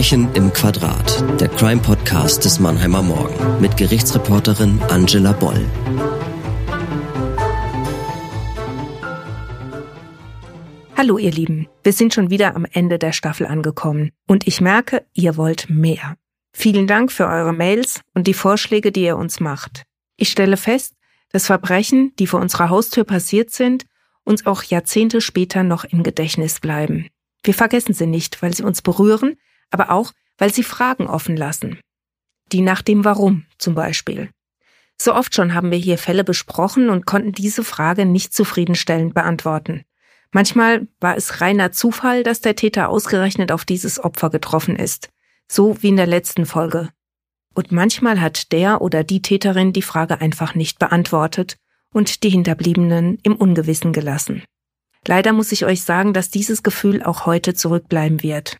Verbrechen im Quadrat, der Crime-Podcast des Mannheimer Morgen mit Gerichtsreporterin Angela Boll. Hallo ihr Lieben, wir sind schon wieder am Ende der Staffel angekommen und ich merke, ihr wollt mehr. Vielen Dank für eure Mails und die Vorschläge, die ihr uns macht. Ich stelle fest, dass Verbrechen, die vor unserer Haustür passiert sind, uns auch Jahrzehnte später noch im Gedächtnis bleiben. Wir vergessen sie nicht, weil sie uns berühren, aber auch, weil sie Fragen offen lassen. Die nach dem Warum zum Beispiel. So oft schon haben wir hier Fälle besprochen und konnten diese Frage nicht zufriedenstellend beantworten. Manchmal war es reiner Zufall, dass der Täter ausgerechnet auf dieses Opfer getroffen ist. So wie in der letzten Folge. Und manchmal hat der oder die Täterin die Frage einfach nicht beantwortet und die Hinterbliebenen im Ungewissen gelassen. Leider muss ich euch sagen, dass dieses Gefühl auch heute zurückbleiben wird.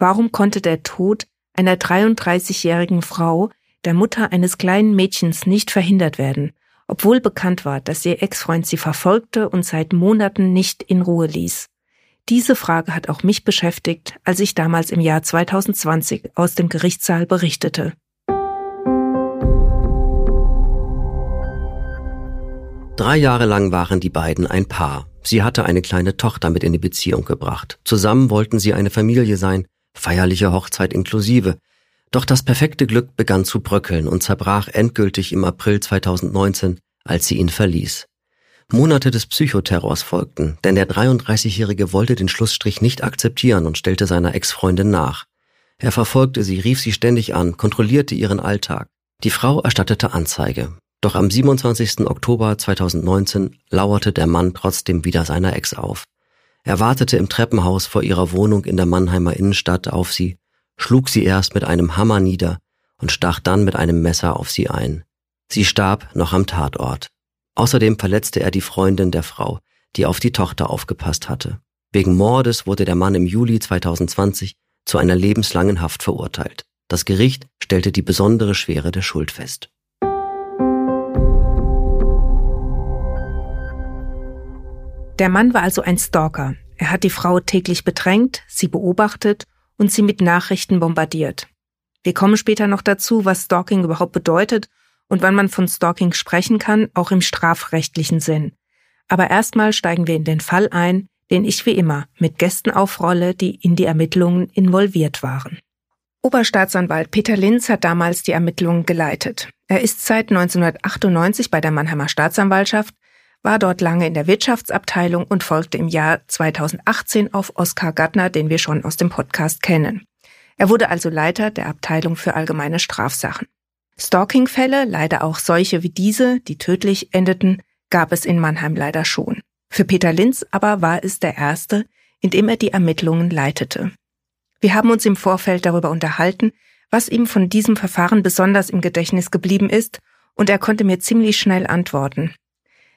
Warum konnte der Tod einer 33-jährigen Frau, der Mutter eines kleinen Mädchens, nicht verhindert werden, obwohl bekannt war, dass ihr Ex-Freund sie verfolgte und seit Monaten nicht in Ruhe ließ? Diese Frage hat auch mich beschäftigt, als ich damals im Jahr 2020 aus dem Gerichtssaal berichtete. Drei Jahre lang waren die beiden ein Paar. Sie hatte eine kleine Tochter mit in die Beziehung gebracht. Zusammen wollten sie eine Familie sein, feierliche Hochzeit inklusive. Doch das perfekte Glück begann zu bröckeln und zerbrach endgültig im April 2019, als sie ihn verließ. Monate des Psychoterrors folgten, denn der 33-Jährige wollte den Schlussstrich nicht akzeptieren und stellte seiner Ex-Freundin nach. Er verfolgte sie, rief sie ständig an, kontrollierte ihren Alltag. Die Frau erstattete Anzeige. Doch am 27. Oktober 2019 lauerte der Mann trotzdem wieder seiner Ex auf. Er wartete im Treppenhaus vor ihrer Wohnung in der Mannheimer Innenstadt auf sie, schlug sie erst mit einem Hammer nieder und stach dann mit einem Messer auf sie ein. Sie starb noch am Tatort. Außerdem verletzte er die Freundin der Frau, die auf die Tochter aufgepasst hatte. Wegen Mordes wurde der Mann im Juli 2020 zu einer lebenslangen Haft verurteilt. Das Gericht stellte die besondere Schwere der Schuld fest. Der Mann war also ein Stalker. Er hat die Frau täglich bedrängt, sie beobachtet und sie mit Nachrichten bombardiert. Wir kommen später noch dazu, was Stalking überhaupt bedeutet und wann man von Stalking sprechen kann, auch im strafrechtlichen Sinn. Aber erstmal steigen wir in den Fall ein, den ich wie immer mit Gästen aufrolle, die in die Ermittlungen involviert waren. Oberstaatsanwalt Peter Linz hat damals die Ermittlungen geleitet. Er ist seit 1998 bei der Mannheimer Staatsanwaltschaft war dort lange in der Wirtschaftsabteilung und folgte im Jahr 2018 auf Oskar Gattner, den wir schon aus dem Podcast kennen. Er wurde also Leiter der Abteilung für allgemeine Strafsachen. Stalking-Fälle, leider auch solche wie diese, die tödlich endeten, gab es in Mannheim leider schon. Für Peter Linz aber war es der erste, in dem er die Ermittlungen leitete. Wir haben uns im Vorfeld darüber unterhalten, was ihm von diesem Verfahren besonders im Gedächtnis geblieben ist, und er konnte mir ziemlich schnell antworten.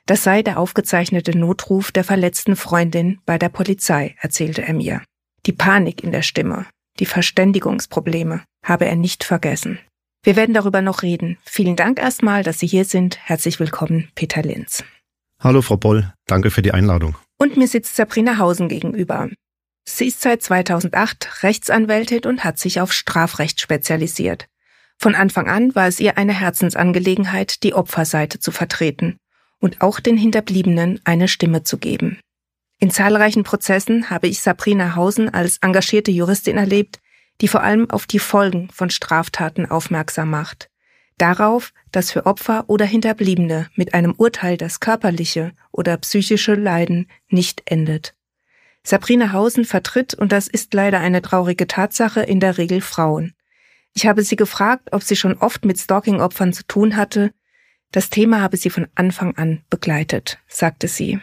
Das sei der aufgezeichnete Notruf der verletzten Freundin bei der Polizei, erzählte er mir. Die Panik in der Stimme, die Verständigungsprobleme habe er nicht vergessen. Wir werden darüber noch reden. Vielen Dank erstmal, dass Sie hier sind. Herzlich willkommen, Peter Linz. Hallo, Frau Boll. Danke für die Einladung. Und mir sitzt Sabrina Hausen gegenüber. Sie ist seit 2008 Rechtsanwältin und hat sich auf Strafrecht spezialisiert. Von Anfang an war es ihr eine Herzensangelegenheit, die Opferseite zu vertreten und auch den Hinterbliebenen eine Stimme zu geben. In zahlreichen Prozessen habe ich Sabrina Hausen als engagierte Juristin erlebt, die vor allem auf die Folgen von Straftaten aufmerksam macht. Darauf, dass für Opfer oder Hinterbliebene mit einem Urteil das körperliche oder psychische Leiden nicht endet. Sabrina Hausen vertritt, und das ist leider eine traurige Tatsache, in der Regel Frauen. Ich habe sie gefragt, ob sie schon oft mit Stalking-Opfern zu tun hatte das Thema habe sie von Anfang an begleitet, sagte sie.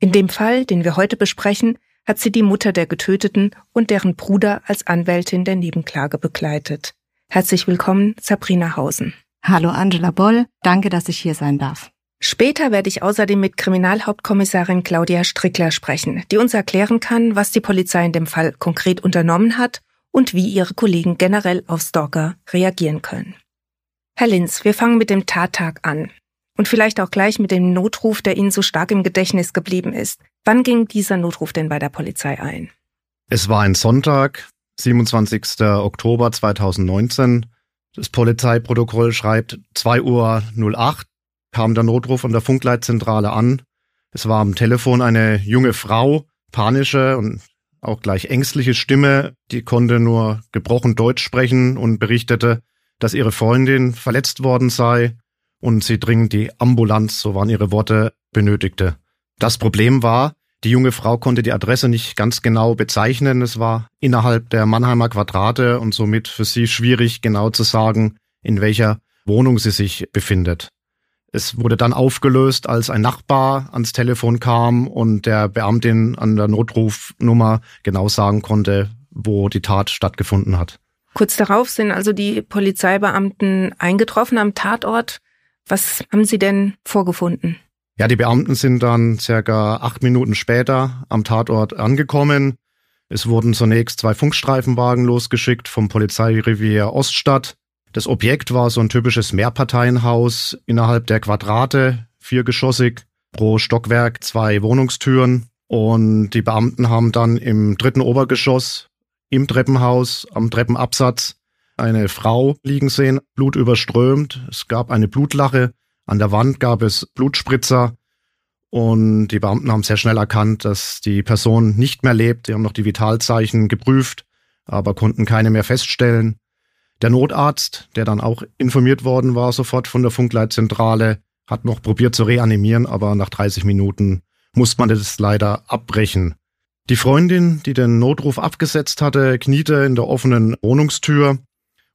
In dem Fall, den wir heute besprechen, hat sie die Mutter der Getöteten und deren Bruder als Anwältin der Nebenklage begleitet. Herzlich willkommen, Sabrina Hausen. Hallo Angela Boll, danke, dass ich hier sein darf. Später werde ich außerdem mit Kriminalhauptkommissarin Claudia Strickler sprechen, die uns erklären kann, was die Polizei in dem Fall konkret unternommen hat und wie ihre Kollegen generell auf Stalker reagieren können. Herr Linz, wir fangen mit dem Tattag an. Und vielleicht auch gleich mit dem Notruf, der Ihnen so stark im Gedächtnis geblieben ist. Wann ging dieser Notruf denn bei der Polizei ein? Es war ein Sonntag. 27. Oktober 2019. Das Polizeiprotokoll schreibt 2 Uhr 08 kam der Notruf von der Funkleitzentrale an. Es war am Telefon eine junge Frau, panische und auch gleich ängstliche Stimme, die konnte nur gebrochen Deutsch sprechen und berichtete, dass ihre Freundin verletzt worden sei und sie dringend die Ambulanz, so waren ihre Worte, benötigte. Das Problem war, die junge Frau konnte die Adresse nicht ganz genau bezeichnen. Es war innerhalb der Mannheimer Quadrate und somit für sie schwierig genau zu sagen, in welcher Wohnung sie sich befindet. Es wurde dann aufgelöst, als ein Nachbar ans Telefon kam und der Beamtin an der Notrufnummer genau sagen konnte, wo die Tat stattgefunden hat. Kurz darauf sind also die Polizeibeamten eingetroffen am Tatort. Was haben Sie denn vorgefunden? Ja, die Beamten sind dann circa acht Minuten später am Tatort angekommen. Es wurden zunächst zwei Funkstreifenwagen losgeschickt vom Polizeirevier Oststadt. Das Objekt war so ein typisches Mehrparteienhaus innerhalb der Quadrate, viergeschossig, pro Stockwerk zwei Wohnungstüren. Und die Beamten haben dann im dritten Obergeschoss im Treppenhaus am Treppenabsatz eine Frau liegen sehen, blutüberströmt. Es gab eine Blutlache an der Wand gab es Blutspritzer und die Beamten haben sehr schnell erkannt, dass die Person nicht mehr lebt. Sie haben noch die Vitalzeichen geprüft, aber konnten keine mehr feststellen. Der Notarzt, der dann auch informiert worden war, sofort von der Funkleitzentrale, hat noch probiert zu reanimieren, aber nach 30 Minuten musste man das leider abbrechen. Die Freundin, die den Notruf abgesetzt hatte, kniete in der offenen Wohnungstür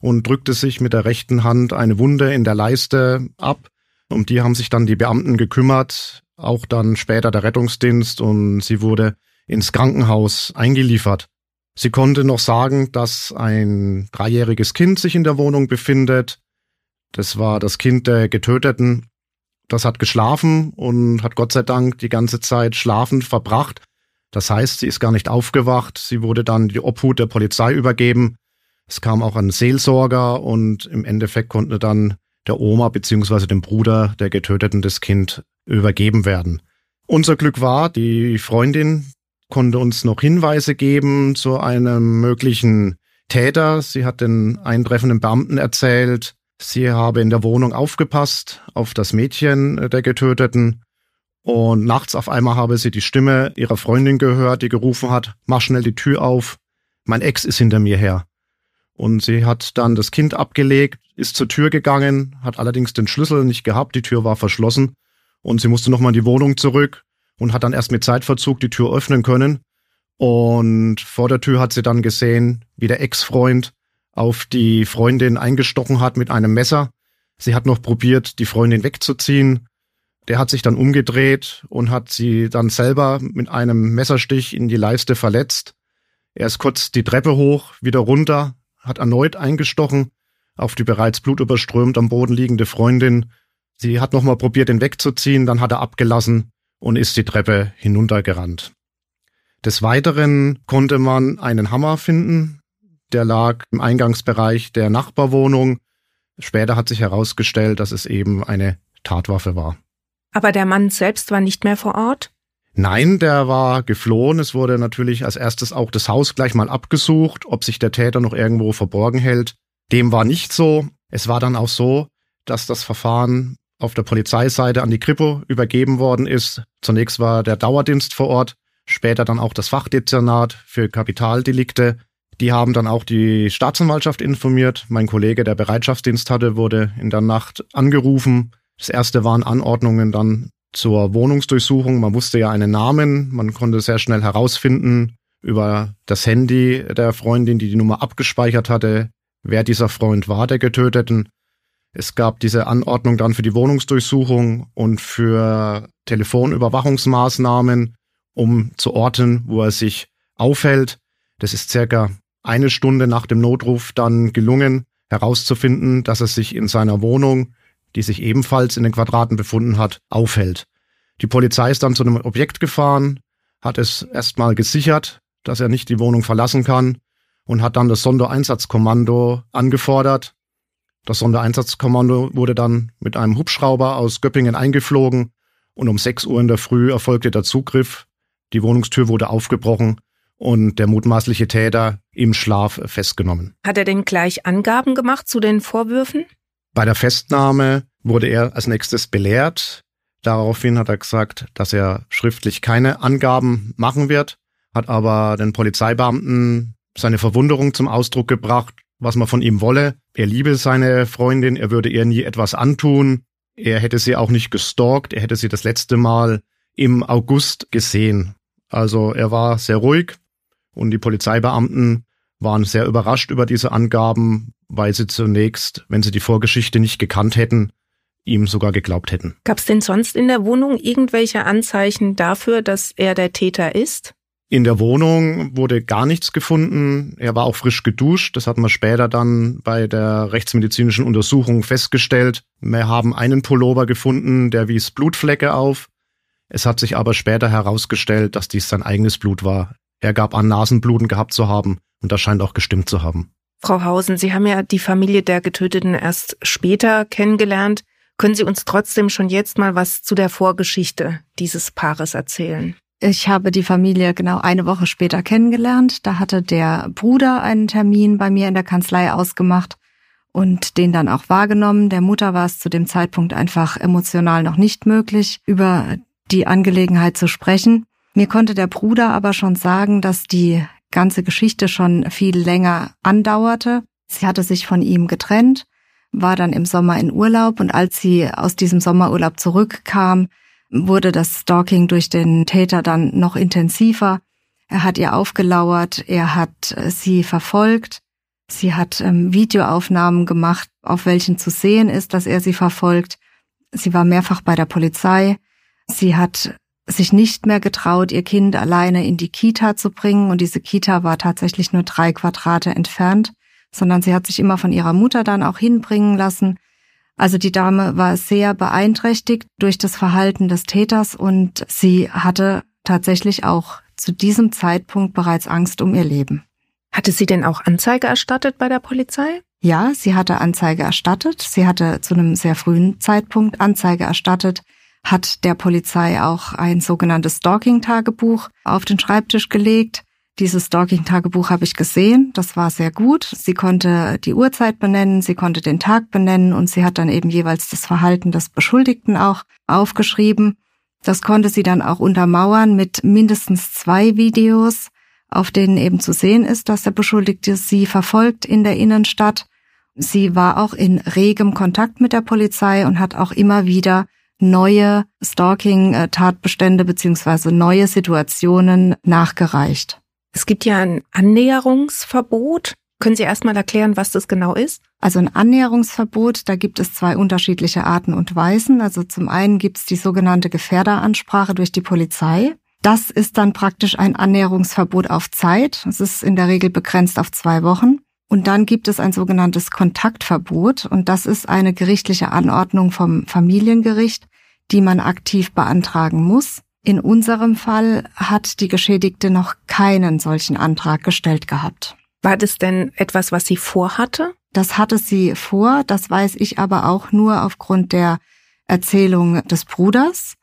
und drückte sich mit der rechten Hand eine Wunde in der Leiste ab. Um die haben sich dann die Beamten gekümmert, auch dann später der Rettungsdienst und sie wurde ins Krankenhaus eingeliefert. Sie konnte noch sagen, dass ein dreijähriges Kind sich in der Wohnung befindet. Das war das Kind der Getöteten. Das hat geschlafen und hat Gott sei Dank die ganze Zeit schlafend verbracht. Das heißt, sie ist gar nicht aufgewacht. Sie wurde dann die Obhut der Polizei übergeben. Es kam auch ein Seelsorger und im Endeffekt konnte dann der Oma beziehungsweise dem Bruder der Getöteten das Kind übergeben werden. Unser Glück war, die Freundin konnte uns noch Hinweise geben zu einem möglichen Täter. Sie hat den eintreffenden Beamten erzählt, sie habe in der Wohnung aufgepasst auf das Mädchen der Getöteten und nachts auf einmal habe sie die Stimme ihrer Freundin gehört, die gerufen hat, mach schnell die Tür auf, mein Ex ist hinter mir her. Und sie hat dann das Kind abgelegt, ist zur Tür gegangen, hat allerdings den Schlüssel nicht gehabt, die Tür war verschlossen und sie musste nochmal in die Wohnung zurück und hat dann erst mit Zeitverzug die Tür öffnen können. Und vor der Tür hat sie dann gesehen, wie der Ex-Freund auf die Freundin eingestochen hat mit einem Messer. Sie hat noch probiert, die Freundin wegzuziehen. Der hat sich dann umgedreht und hat sie dann selber mit einem Messerstich in die Leiste verletzt. Er ist kurz die Treppe hoch, wieder runter, hat erneut eingestochen auf die bereits blutüberströmt am Boden liegende Freundin. Sie hat nochmal probiert, ihn wegzuziehen, dann hat er abgelassen und ist die Treppe hinuntergerannt. Des Weiteren konnte man einen Hammer finden, der lag im Eingangsbereich der Nachbarwohnung. Später hat sich herausgestellt, dass es eben eine Tatwaffe war. Aber der Mann selbst war nicht mehr vor Ort? Nein, der war geflohen. Es wurde natürlich als erstes auch das Haus gleich mal abgesucht, ob sich der Täter noch irgendwo verborgen hält. Dem war nicht so. Es war dann auch so, dass das Verfahren auf der Polizeiseite an die Kripo übergeben worden ist. Zunächst war der Dauerdienst vor Ort, später dann auch das Fachdezernat für Kapitaldelikte. Die haben dann auch die Staatsanwaltschaft informiert. Mein Kollege, der Bereitschaftsdienst hatte, wurde in der Nacht angerufen. Das erste waren Anordnungen dann zur Wohnungsdurchsuchung. Man wusste ja einen Namen, man konnte sehr schnell herausfinden über das Handy der Freundin, die die Nummer abgespeichert hatte, wer dieser Freund war, der Getöteten. Es gab diese Anordnung dann für die Wohnungsdurchsuchung und für Telefonüberwachungsmaßnahmen, um zu orten, wo er sich aufhält. Das ist circa eine Stunde nach dem Notruf dann gelungen, herauszufinden, dass er sich in seiner Wohnung die sich ebenfalls in den Quadraten befunden hat, aufhält. Die Polizei ist dann zu einem Objekt gefahren, hat es erstmal gesichert, dass er nicht die Wohnung verlassen kann und hat dann das Sondereinsatzkommando angefordert. Das Sondereinsatzkommando wurde dann mit einem Hubschrauber aus Göppingen eingeflogen und um 6 Uhr in der Früh erfolgte der Zugriff. Die Wohnungstür wurde aufgebrochen und der mutmaßliche Täter im Schlaf festgenommen. Hat er denn gleich Angaben gemacht zu den Vorwürfen? Bei der Festnahme wurde er als nächstes belehrt. Daraufhin hat er gesagt, dass er schriftlich keine Angaben machen wird, hat aber den Polizeibeamten seine Verwunderung zum Ausdruck gebracht, was man von ihm wolle. Er liebe seine Freundin, er würde ihr nie etwas antun, er hätte sie auch nicht gestalkt, er hätte sie das letzte Mal im August gesehen. Also er war sehr ruhig und die Polizeibeamten waren sehr überrascht über diese Angaben, weil sie zunächst, wenn sie die Vorgeschichte nicht gekannt hätten, ihm sogar geglaubt hätten. Gab es denn sonst in der Wohnung irgendwelche Anzeichen dafür, dass er der Täter ist? In der Wohnung wurde gar nichts gefunden. Er war auch frisch geduscht. Das hat man später dann bei der rechtsmedizinischen Untersuchung festgestellt. Wir haben einen Pullover gefunden, der wies Blutflecke auf. Es hat sich aber später herausgestellt, dass dies sein eigenes Blut war. Er gab an, Nasenbluten gehabt zu haben und das scheint auch gestimmt zu haben. Frau Hausen, Sie haben ja die Familie der Getöteten erst später kennengelernt. Können Sie uns trotzdem schon jetzt mal was zu der Vorgeschichte dieses Paares erzählen? Ich habe die Familie genau eine Woche später kennengelernt. Da hatte der Bruder einen Termin bei mir in der Kanzlei ausgemacht und den dann auch wahrgenommen. Der Mutter war es zu dem Zeitpunkt einfach emotional noch nicht möglich, über die Angelegenheit zu sprechen. Mir konnte der Bruder aber schon sagen, dass die ganze Geschichte schon viel länger andauerte. Sie hatte sich von ihm getrennt, war dann im Sommer in Urlaub und als sie aus diesem Sommerurlaub zurückkam, wurde das Stalking durch den Täter dann noch intensiver. Er hat ihr aufgelauert, er hat äh, sie verfolgt, sie hat ähm, Videoaufnahmen gemacht, auf welchen zu sehen ist, dass er sie verfolgt. Sie war mehrfach bei der Polizei. Sie hat sich nicht mehr getraut, ihr Kind alleine in die Kita zu bringen. Und diese Kita war tatsächlich nur drei Quadrate entfernt, sondern sie hat sich immer von ihrer Mutter dann auch hinbringen lassen. Also die Dame war sehr beeinträchtigt durch das Verhalten des Täters und sie hatte tatsächlich auch zu diesem Zeitpunkt bereits Angst um ihr Leben. Hatte sie denn auch Anzeige erstattet bei der Polizei? Ja, sie hatte Anzeige erstattet. Sie hatte zu einem sehr frühen Zeitpunkt Anzeige erstattet, hat der Polizei auch ein sogenanntes Stalking-Tagebuch auf den Schreibtisch gelegt. Dieses Stalking-Tagebuch habe ich gesehen. Das war sehr gut. Sie konnte die Uhrzeit benennen, sie konnte den Tag benennen und sie hat dann eben jeweils das Verhalten des Beschuldigten auch aufgeschrieben. Das konnte sie dann auch untermauern mit mindestens zwei Videos, auf denen eben zu sehen ist, dass der Beschuldigte sie verfolgt in der Innenstadt. Sie war auch in regem Kontakt mit der Polizei und hat auch immer wieder neue Stalking-Tatbestände beziehungsweise neue Situationen nachgereicht. Es gibt ja ein Annäherungsverbot. Können Sie erstmal erklären, was das genau ist? Also ein Annäherungsverbot, da gibt es zwei unterschiedliche Arten und Weisen. Also zum einen gibt es die sogenannte Gefährderansprache durch die Polizei. Das ist dann praktisch ein Annäherungsverbot auf Zeit. Es ist in der Regel begrenzt auf zwei Wochen. Und dann gibt es ein sogenanntes Kontaktverbot. Und das ist eine gerichtliche Anordnung vom Familiengericht, die man aktiv beantragen muss. In unserem Fall hat die Geschädigte noch keinen solchen Antrag gestellt gehabt. War das denn etwas, was sie vorhatte? Das hatte sie vor, das weiß ich aber auch nur aufgrund der Erzählung des Bruders.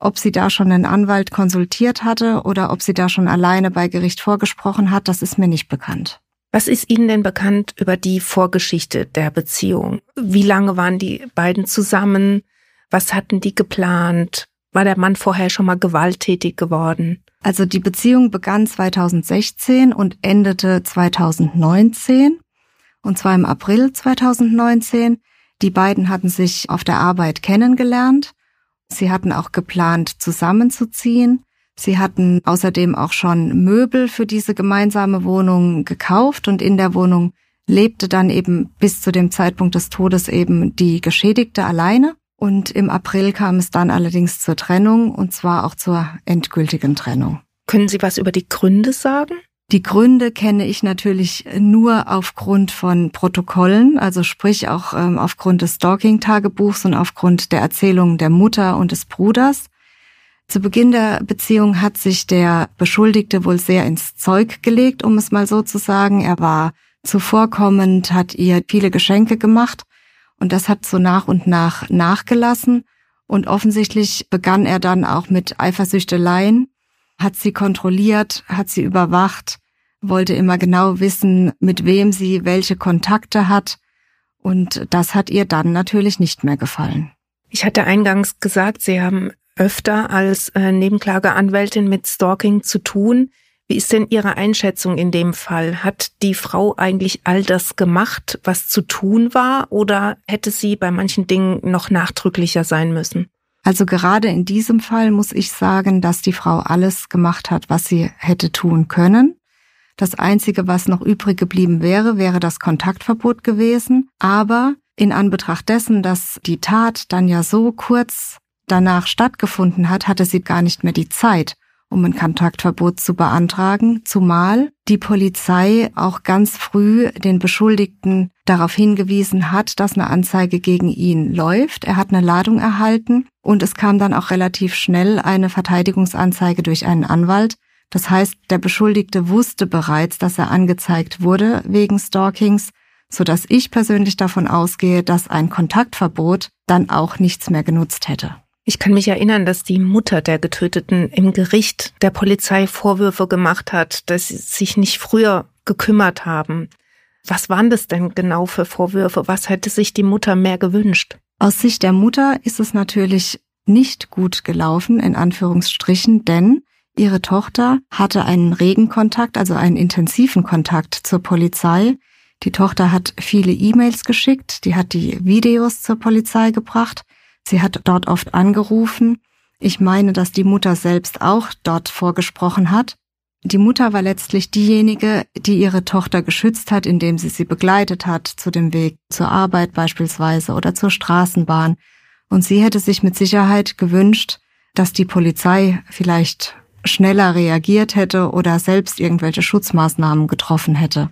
Ob sie da schon einen Anwalt konsultiert hatte oder ob sie da schon alleine bei Gericht vorgesprochen hat, das ist mir nicht bekannt. Was ist Ihnen denn bekannt über die Vorgeschichte der Beziehung? Wie lange waren die beiden zusammen? Was hatten die geplant? War der Mann vorher schon mal gewalttätig geworden? Also die Beziehung begann 2016 und endete 2019. Und zwar im April 2019. Die beiden hatten sich auf der Arbeit kennengelernt. Sie hatten auch geplant, zusammenzuziehen. Sie hatten außerdem auch schon Möbel für diese gemeinsame Wohnung gekauft und in der Wohnung lebte dann eben bis zu dem Zeitpunkt des Todes eben die Geschädigte alleine. Und im April kam es dann allerdings zur Trennung und zwar auch zur endgültigen Trennung. Können Sie was über die Gründe sagen? Die Gründe kenne ich natürlich nur aufgrund von Protokollen, also sprich auch ähm, aufgrund des Stalking-Tagebuchs und aufgrund der Erzählungen der Mutter und des Bruders. Zu Beginn der Beziehung hat sich der Beschuldigte wohl sehr ins Zeug gelegt, um es mal so zu sagen. Er war zuvorkommend, hat ihr viele Geschenke gemacht und das hat so nach und nach nachgelassen. Und offensichtlich begann er dann auch mit Eifersüchteleien. hat sie kontrolliert, hat sie überwacht, wollte immer genau wissen, mit wem sie welche Kontakte hat. Und das hat ihr dann natürlich nicht mehr gefallen. Ich hatte eingangs gesagt, Sie haben öfter als äh, Nebenklageanwältin mit Stalking zu tun. Wie ist denn Ihre Einschätzung in dem Fall? Hat die Frau eigentlich all das gemacht, was zu tun war, oder hätte sie bei manchen Dingen noch nachdrücklicher sein müssen? Also gerade in diesem Fall muss ich sagen, dass die Frau alles gemacht hat, was sie hätte tun können. Das Einzige, was noch übrig geblieben wäre, wäre das Kontaktverbot gewesen. Aber in Anbetracht dessen, dass die Tat dann ja so kurz danach stattgefunden hat, hatte sie gar nicht mehr die Zeit, um ein Kontaktverbot zu beantragen, zumal die Polizei auch ganz früh den Beschuldigten darauf hingewiesen hat, dass eine Anzeige gegen ihn läuft. Er hat eine Ladung erhalten und es kam dann auch relativ schnell eine Verteidigungsanzeige durch einen Anwalt. Das heißt, der Beschuldigte wusste bereits, dass er angezeigt wurde wegen Stalkings, so dass ich persönlich davon ausgehe, dass ein Kontaktverbot dann auch nichts mehr genutzt hätte. Ich kann mich erinnern, dass die Mutter der Getöteten im Gericht der Polizei Vorwürfe gemacht hat, dass sie sich nicht früher gekümmert haben. Was waren das denn genau für Vorwürfe? Was hätte sich die Mutter mehr gewünscht? Aus Sicht der Mutter ist es natürlich nicht gut gelaufen, in Anführungsstrichen, denn ihre Tochter hatte einen regen Kontakt, also einen intensiven Kontakt zur Polizei. Die Tochter hat viele E-Mails geschickt, die hat die Videos zur Polizei gebracht Sie hat dort oft angerufen. Ich meine, dass die Mutter selbst auch dort vorgesprochen hat. Die Mutter war letztlich diejenige, die ihre Tochter geschützt hat, indem sie sie begleitet hat zu dem Weg zur Arbeit beispielsweise oder zur Straßenbahn. Und sie hätte sich mit Sicherheit gewünscht, dass die Polizei vielleicht schneller reagiert hätte oder selbst irgendwelche Schutzmaßnahmen getroffen hätte.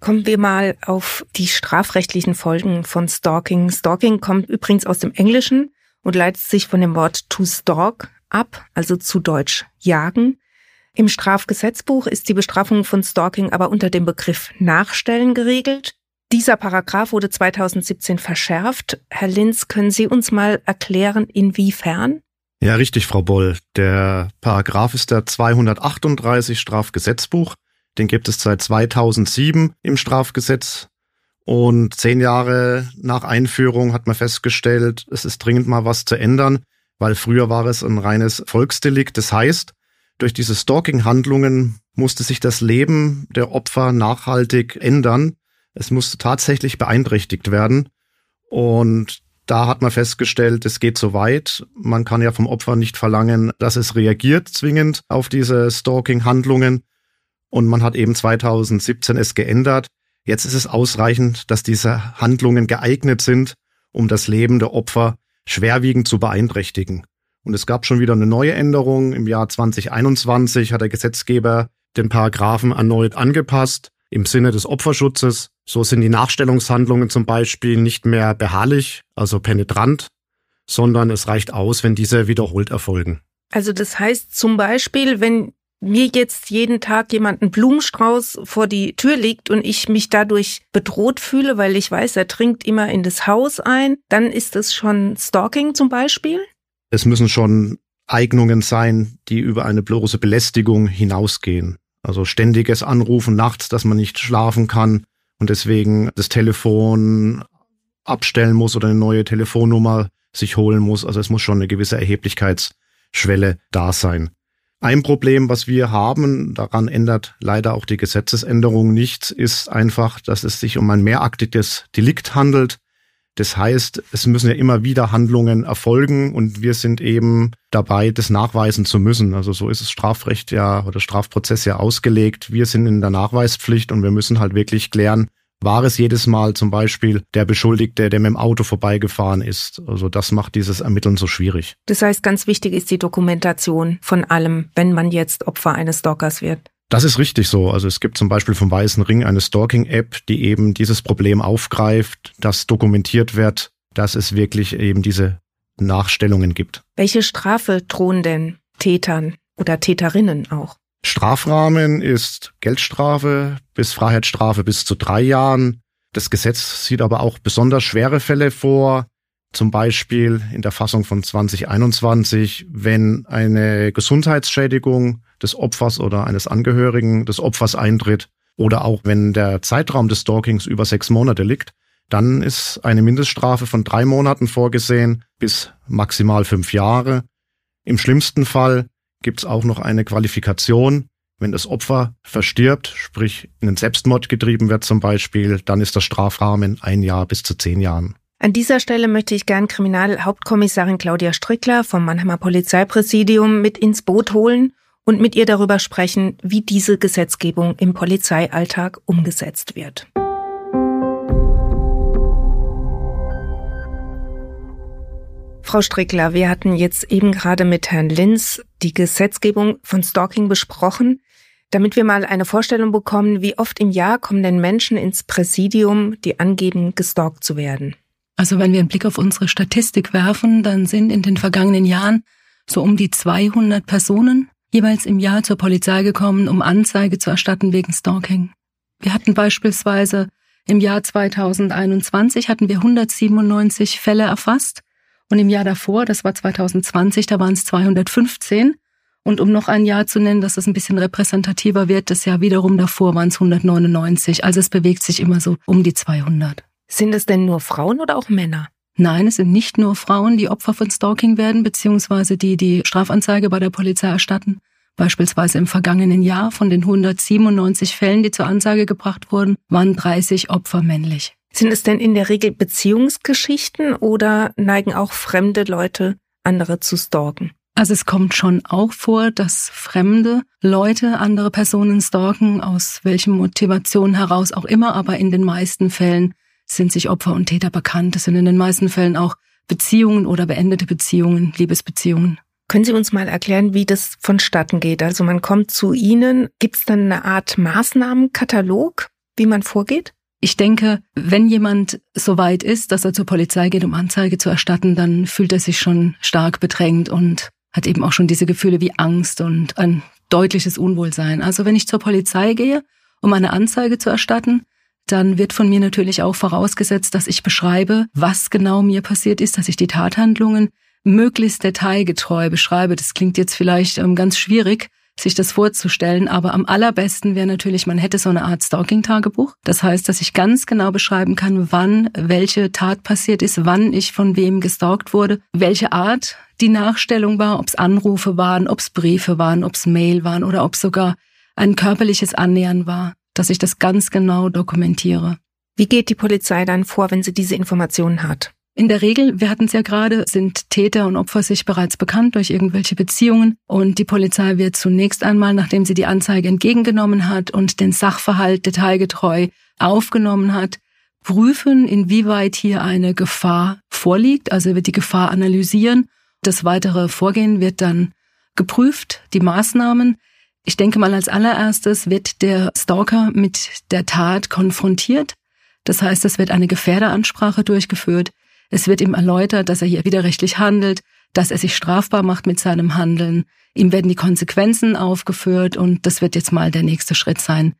Kommen wir mal auf die strafrechtlichen Folgen von Stalking. Stalking kommt übrigens aus dem Englischen und leitet sich von dem Wort to stalk ab, also zu Deutsch jagen. Im Strafgesetzbuch ist die Bestrafung von Stalking aber unter dem Begriff Nachstellen geregelt. Dieser Paragraph wurde 2017 verschärft. Herr Linz, können Sie uns mal erklären, inwiefern? Ja, richtig, Frau Boll. Der Paragraph ist der 238 Strafgesetzbuch den gibt es seit 2007 im Strafgesetz. Und zehn Jahre nach Einführung hat man festgestellt, es ist dringend mal was zu ändern, weil früher war es ein reines Volksdelikt. Das heißt, durch diese Stalking-Handlungen musste sich das Leben der Opfer nachhaltig ändern. Es musste tatsächlich beeinträchtigt werden. Und da hat man festgestellt, es geht so weit. Man kann ja vom Opfer nicht verlangen, dass es reagiert zwingend auf diese Stalking-Handlungen. Und man hat eben 2017 es geändert. Jetzt ist es ausreichend, dass diese Handlungen geeignet sind, um das Leben der Opfer schwerwiegend zu beeinträchtigen. Und es gab schon wieder eine neue Änderung. Im Jahr 2021 hat der Gesetzgeber den Paragraphen erneut angepasst im Sinne des Opferschutzes. So sind die Nachstellungshandlungen zum Beispiel nicht mehr beharrlich, also penetrant, sondern es reicht aus, wenn diese wiederholt erfolgen. Also das heißt zum Beispiel, wenn mir jetzt jeden Tag jemand einen Blumenstrauß vor die Tür legt und ich mich dadurch bedroht fühle, weil ich weiß, er dringt immer in das Haus ein, dann ist es schon Stalking zum Beispiel? Es müssen schon Eignungen sein, die über eine bloße Belästigung hinausgehen. Also ständiges Anrufen nachts, dass man nicht schlafen kann und deswegen das Telefon abstellen muss oder eine neue Telefonnummer sich holen muss. Also es muss schon eine gewisse Erheblichkeitsschwelle da sein. Ein Problem, was wir haben, daran ändert leider auch die Gesetzesänderung nichts, ist einfach, dass es sich um ein mehraktiges Delikt handelt. Das heißt, es müssen ja immer wieder Handlungen erfolgen und wir sind eben dabei, das nachweisen zu müssen. Also so ist es Strafrecht ja oder Strafprozess ja ausgelegt. Wir sind in der Nachweispflicht und wir müssen halt wirklich klären, war es jedes Mal zum Beispiel der Beschuldigte, der mit dem Auto vorbeigefahren ist. Also das macht dieses Ermitteln so schwierig. Das heißt, ganz wichtig ist die Dokumentation von allem, wenn man jetzt Opfer eines Stalkers wird. Das ist richtig so. Also es gibt zum Beispiel vom Weißen Ring eine Stalking-App, die eben dieses Problem aufgreift, dass dokumentiert wird, dass es wirklich eben diese Nachstellungen gibt. Welche Strafe drohen denn Tätern oder Täterinnen auch? Strafrahmen ist Geldstrafe bis Freiheitsstrafe bis zu drei Jahren. Das Gesetz sieht aber auch besonders schwere Fälle vor. Zum Beispiel in der Fassung von 2021, wenn eine Gesundheitsschädigung des Opfers oder eines Angehörigen des Opfers eintritt oder auch wenn der Zeitraum des Stalkings über sechs Monate liegt, dann ist eine Mindeststrafe von drei Monaten vorgesehen bis maximal fünf Jahre. Im schlimmsten Fall gibt es auch noch eine Qualifikation. Wenn das Opfer verstirbt, sprich in den Selbstmord getrieben wird zum Beispiel, dann ist der Strafrahmen ein Jahr bis zu zehn Jahren. An dieser Stelle möchte ich gern Kriminalhauptkommissarin Claudia Strickler vom Mannheimer Polizeipräsidium mit ins Boot holen und mit ihr darüber sprechen, wie diese Gesetzgebung im Polizeialltag umgesetzt wird. Frau Strickler, wir hatten jetzt eben gerade mit Herrn Linz die Gesetzgebung von Stalking besprochen. Damit wir mal eine Vorstellung bekommen, wie oft im Jahr kommen denn Menschen ins Präsidium, die angeben, gestalkt zu werden? Also wenn wir einen Blick auf unsere Statistik werfen, dann sind in den vergangenen Jahren so um die 200 Personen jeweils im Jahr zur Polizei gekommen, um Anzeige zu erstatten wegen Stalking. Wir hatten beispielsweise im Jahr 2021 hatten wir 197 Fälle erfasst und im Jahr davor, das war 2020, da waren es 215. Und um noch ein Jahr zu nennen, dass es ein bisschen repräsentativer wird, das Jahr wiederum davor waren es 199. Also es bewegt sich immer so um die 200. Sind es denn nur Frauen oder auch Männer? Nein, es sind nicht nur Frauen, die Opfer von Stalking werden, beziehungsweise die die Strafanzeige bei der Polizei erstatten. Beispielsweise im vergangenen Jahr von den 197 Fällen, die zur Anzeige gebracht wurden, waren 30 Opfer männlich. Sind es denn in der Regel Beziehungsgeschichten oder neigen auch fremde Leute andere zu stalken? Also es kommt schon auch vor, dass fremde Leute andere Personen stalken, aus welchen Motivationen heraus auch immer, aber in den meisten Fällen sind sich Opfer und Täter bekannt. Es sind in den meisten Fällen auch Beziehungen oder beendete Beziehungen, Liebesbeziehungen. Können Sie uns mal erklären, wie das vonstatten geht? Also man kommt zu Ihnen, gibt es dann eine Art Maßnahmenkatalog, wie man vorgeht? Ich denke, wenn jemand so weit ist, dass er zur Polizei geht, um Anzeige zu erstatten, dann fühlt er sich schon stark bedrängt und hat eben auch schon diese Gefühle wie Angst und ein deutliches Unwohlsein. Also wenn ich zur Polizei gehe, um eine Anzeige zu erstatten, dann wird von mir natürlich auch vorausgesetzt, dass ich beschreibe, was genau mir passiert ist, dass ich die Tathandlungen möglichst detailgetreu beschreibe. Das klingt jetzt vielleicht ähm, ganz schwierig, sich das vorzustellen, aber am allerbesten wäre natürlich, man hätte so eine Art Stalking-Tagebuch. Das heißt, dass ich ganz genau beschreiben kann, wann welche Tat passiert ist, wann ich von wem gestalkt wurde, welche Art die Nachstellung war, ob es Anrufe waren, ob es Briefe waren, ob es Mail waren oder ob sogar ein körperliches Annähern war dass ich das ganz genau dokumentiere. Wie geht die Polizei dann vor, wenn sie diese Informationen hat? In der Regel, wir hatten es ja gerade, sind Täter und Opfer sich bereits bekannt durch irgendwelche Beziehungen und die Polizei wird zunächst einmal, nachdem sie die Anzeige entgegengenommen hat und den Sachverhalt detailgetreu aufgenommen hat, prüfen, inwieweit hier eine Gefahr vorliegt, also wird die Gefahr analysieren. Das weitere Vorgehen wird dann geprüft, die Maßnahmen. Ich denke mal, als allererstes wird der Stalker mit der Tat konfrontiert. Das heißt, es wird eine Gefährderansprache durchgeführt. Es wird ihm erläutert, dass er hier widerrechtlich handelt, dass er sich strafbar macht mit seinem Handeln. Ihm werden die Konsequenzen aufgeführt und das wird jetzt mal der nächste Schritt sein.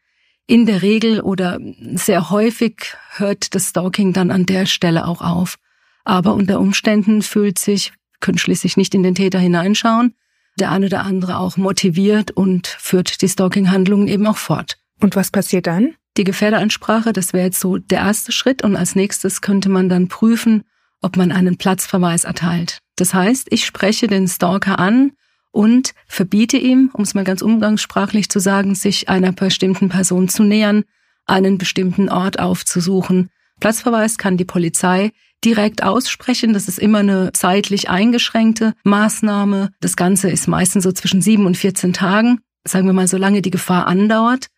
In der Regel oder sehr häufig hört das Stalking dann an der Stelle auch auf. Aber unter Umständen fühlt sich, können schließlich nicht in den Täter hineinschauen, der eine oder andere auch motiviert und führt die Stalking-Handlungen eben auch fort. Und was passiert dann? Die Gefährderansprache, das wäre jetzt so der erste Schritt und als nächstes könnte man dann prüfen, ob man einen Platzverweis erteilt. Das heißt, ich spreche den Stalker an und verbiete ihm, um es mal ganz umgangssprachlich zu sagen, sich einer bestimmten Person zu nähern, einen bestimmten Ort aufzusuchen. Platzverweis kann die Polizei direkt aussprechen. Das ist immer eine zeitlich eingeschränkte Maßnahme. Das Ganze ist meistens so zwischen sieben und 14 Tagen. Sagen wir mal, solange die Gefahr andauert.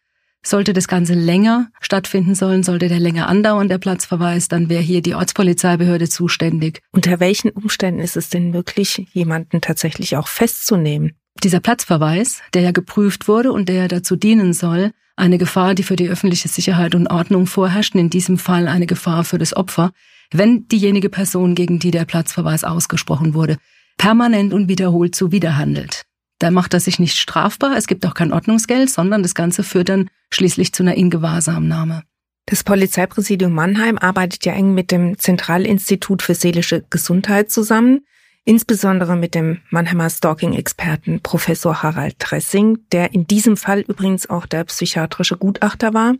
Sollte das Ganze länger stattfinden sollen, sollte der länger andauern, der Platzverweis, dann wäre hier die Ortspolizeibehörde zuständig. Unter welchen Umständen ist es denn möglich, jemanden tatsächlich auch festzunehmen? Dieser Platzverweis, der ja geprüft wurde und der ja dazu dienen soll, eine Gefahr, die für die öffentliche Sicherheit und Ordnung vorherrscht, in diesem Fall eine Gefahr für das Opfer, wenn diejenige Person, gegen die der Platzverweis ausgesprochen wurde, permanent und wiederholt zuwiderhandelt. Da macht er sich nicht strafbar, es gibt auch kein Ordnungsgeld, sondern das Ganze führt dann schließlich zu einer Ingewahrsamnahme. Das Polizeipräsidium Mannheim arbeitet ja eng mit dem Zentralinstitut für seelische Gesundheit zusammen. insbesondere mit dem Mannheimer Stalking-Experten Professor Harald Dressing, der in diesem Fall übrigens auch der psychiatrische Gutachter war.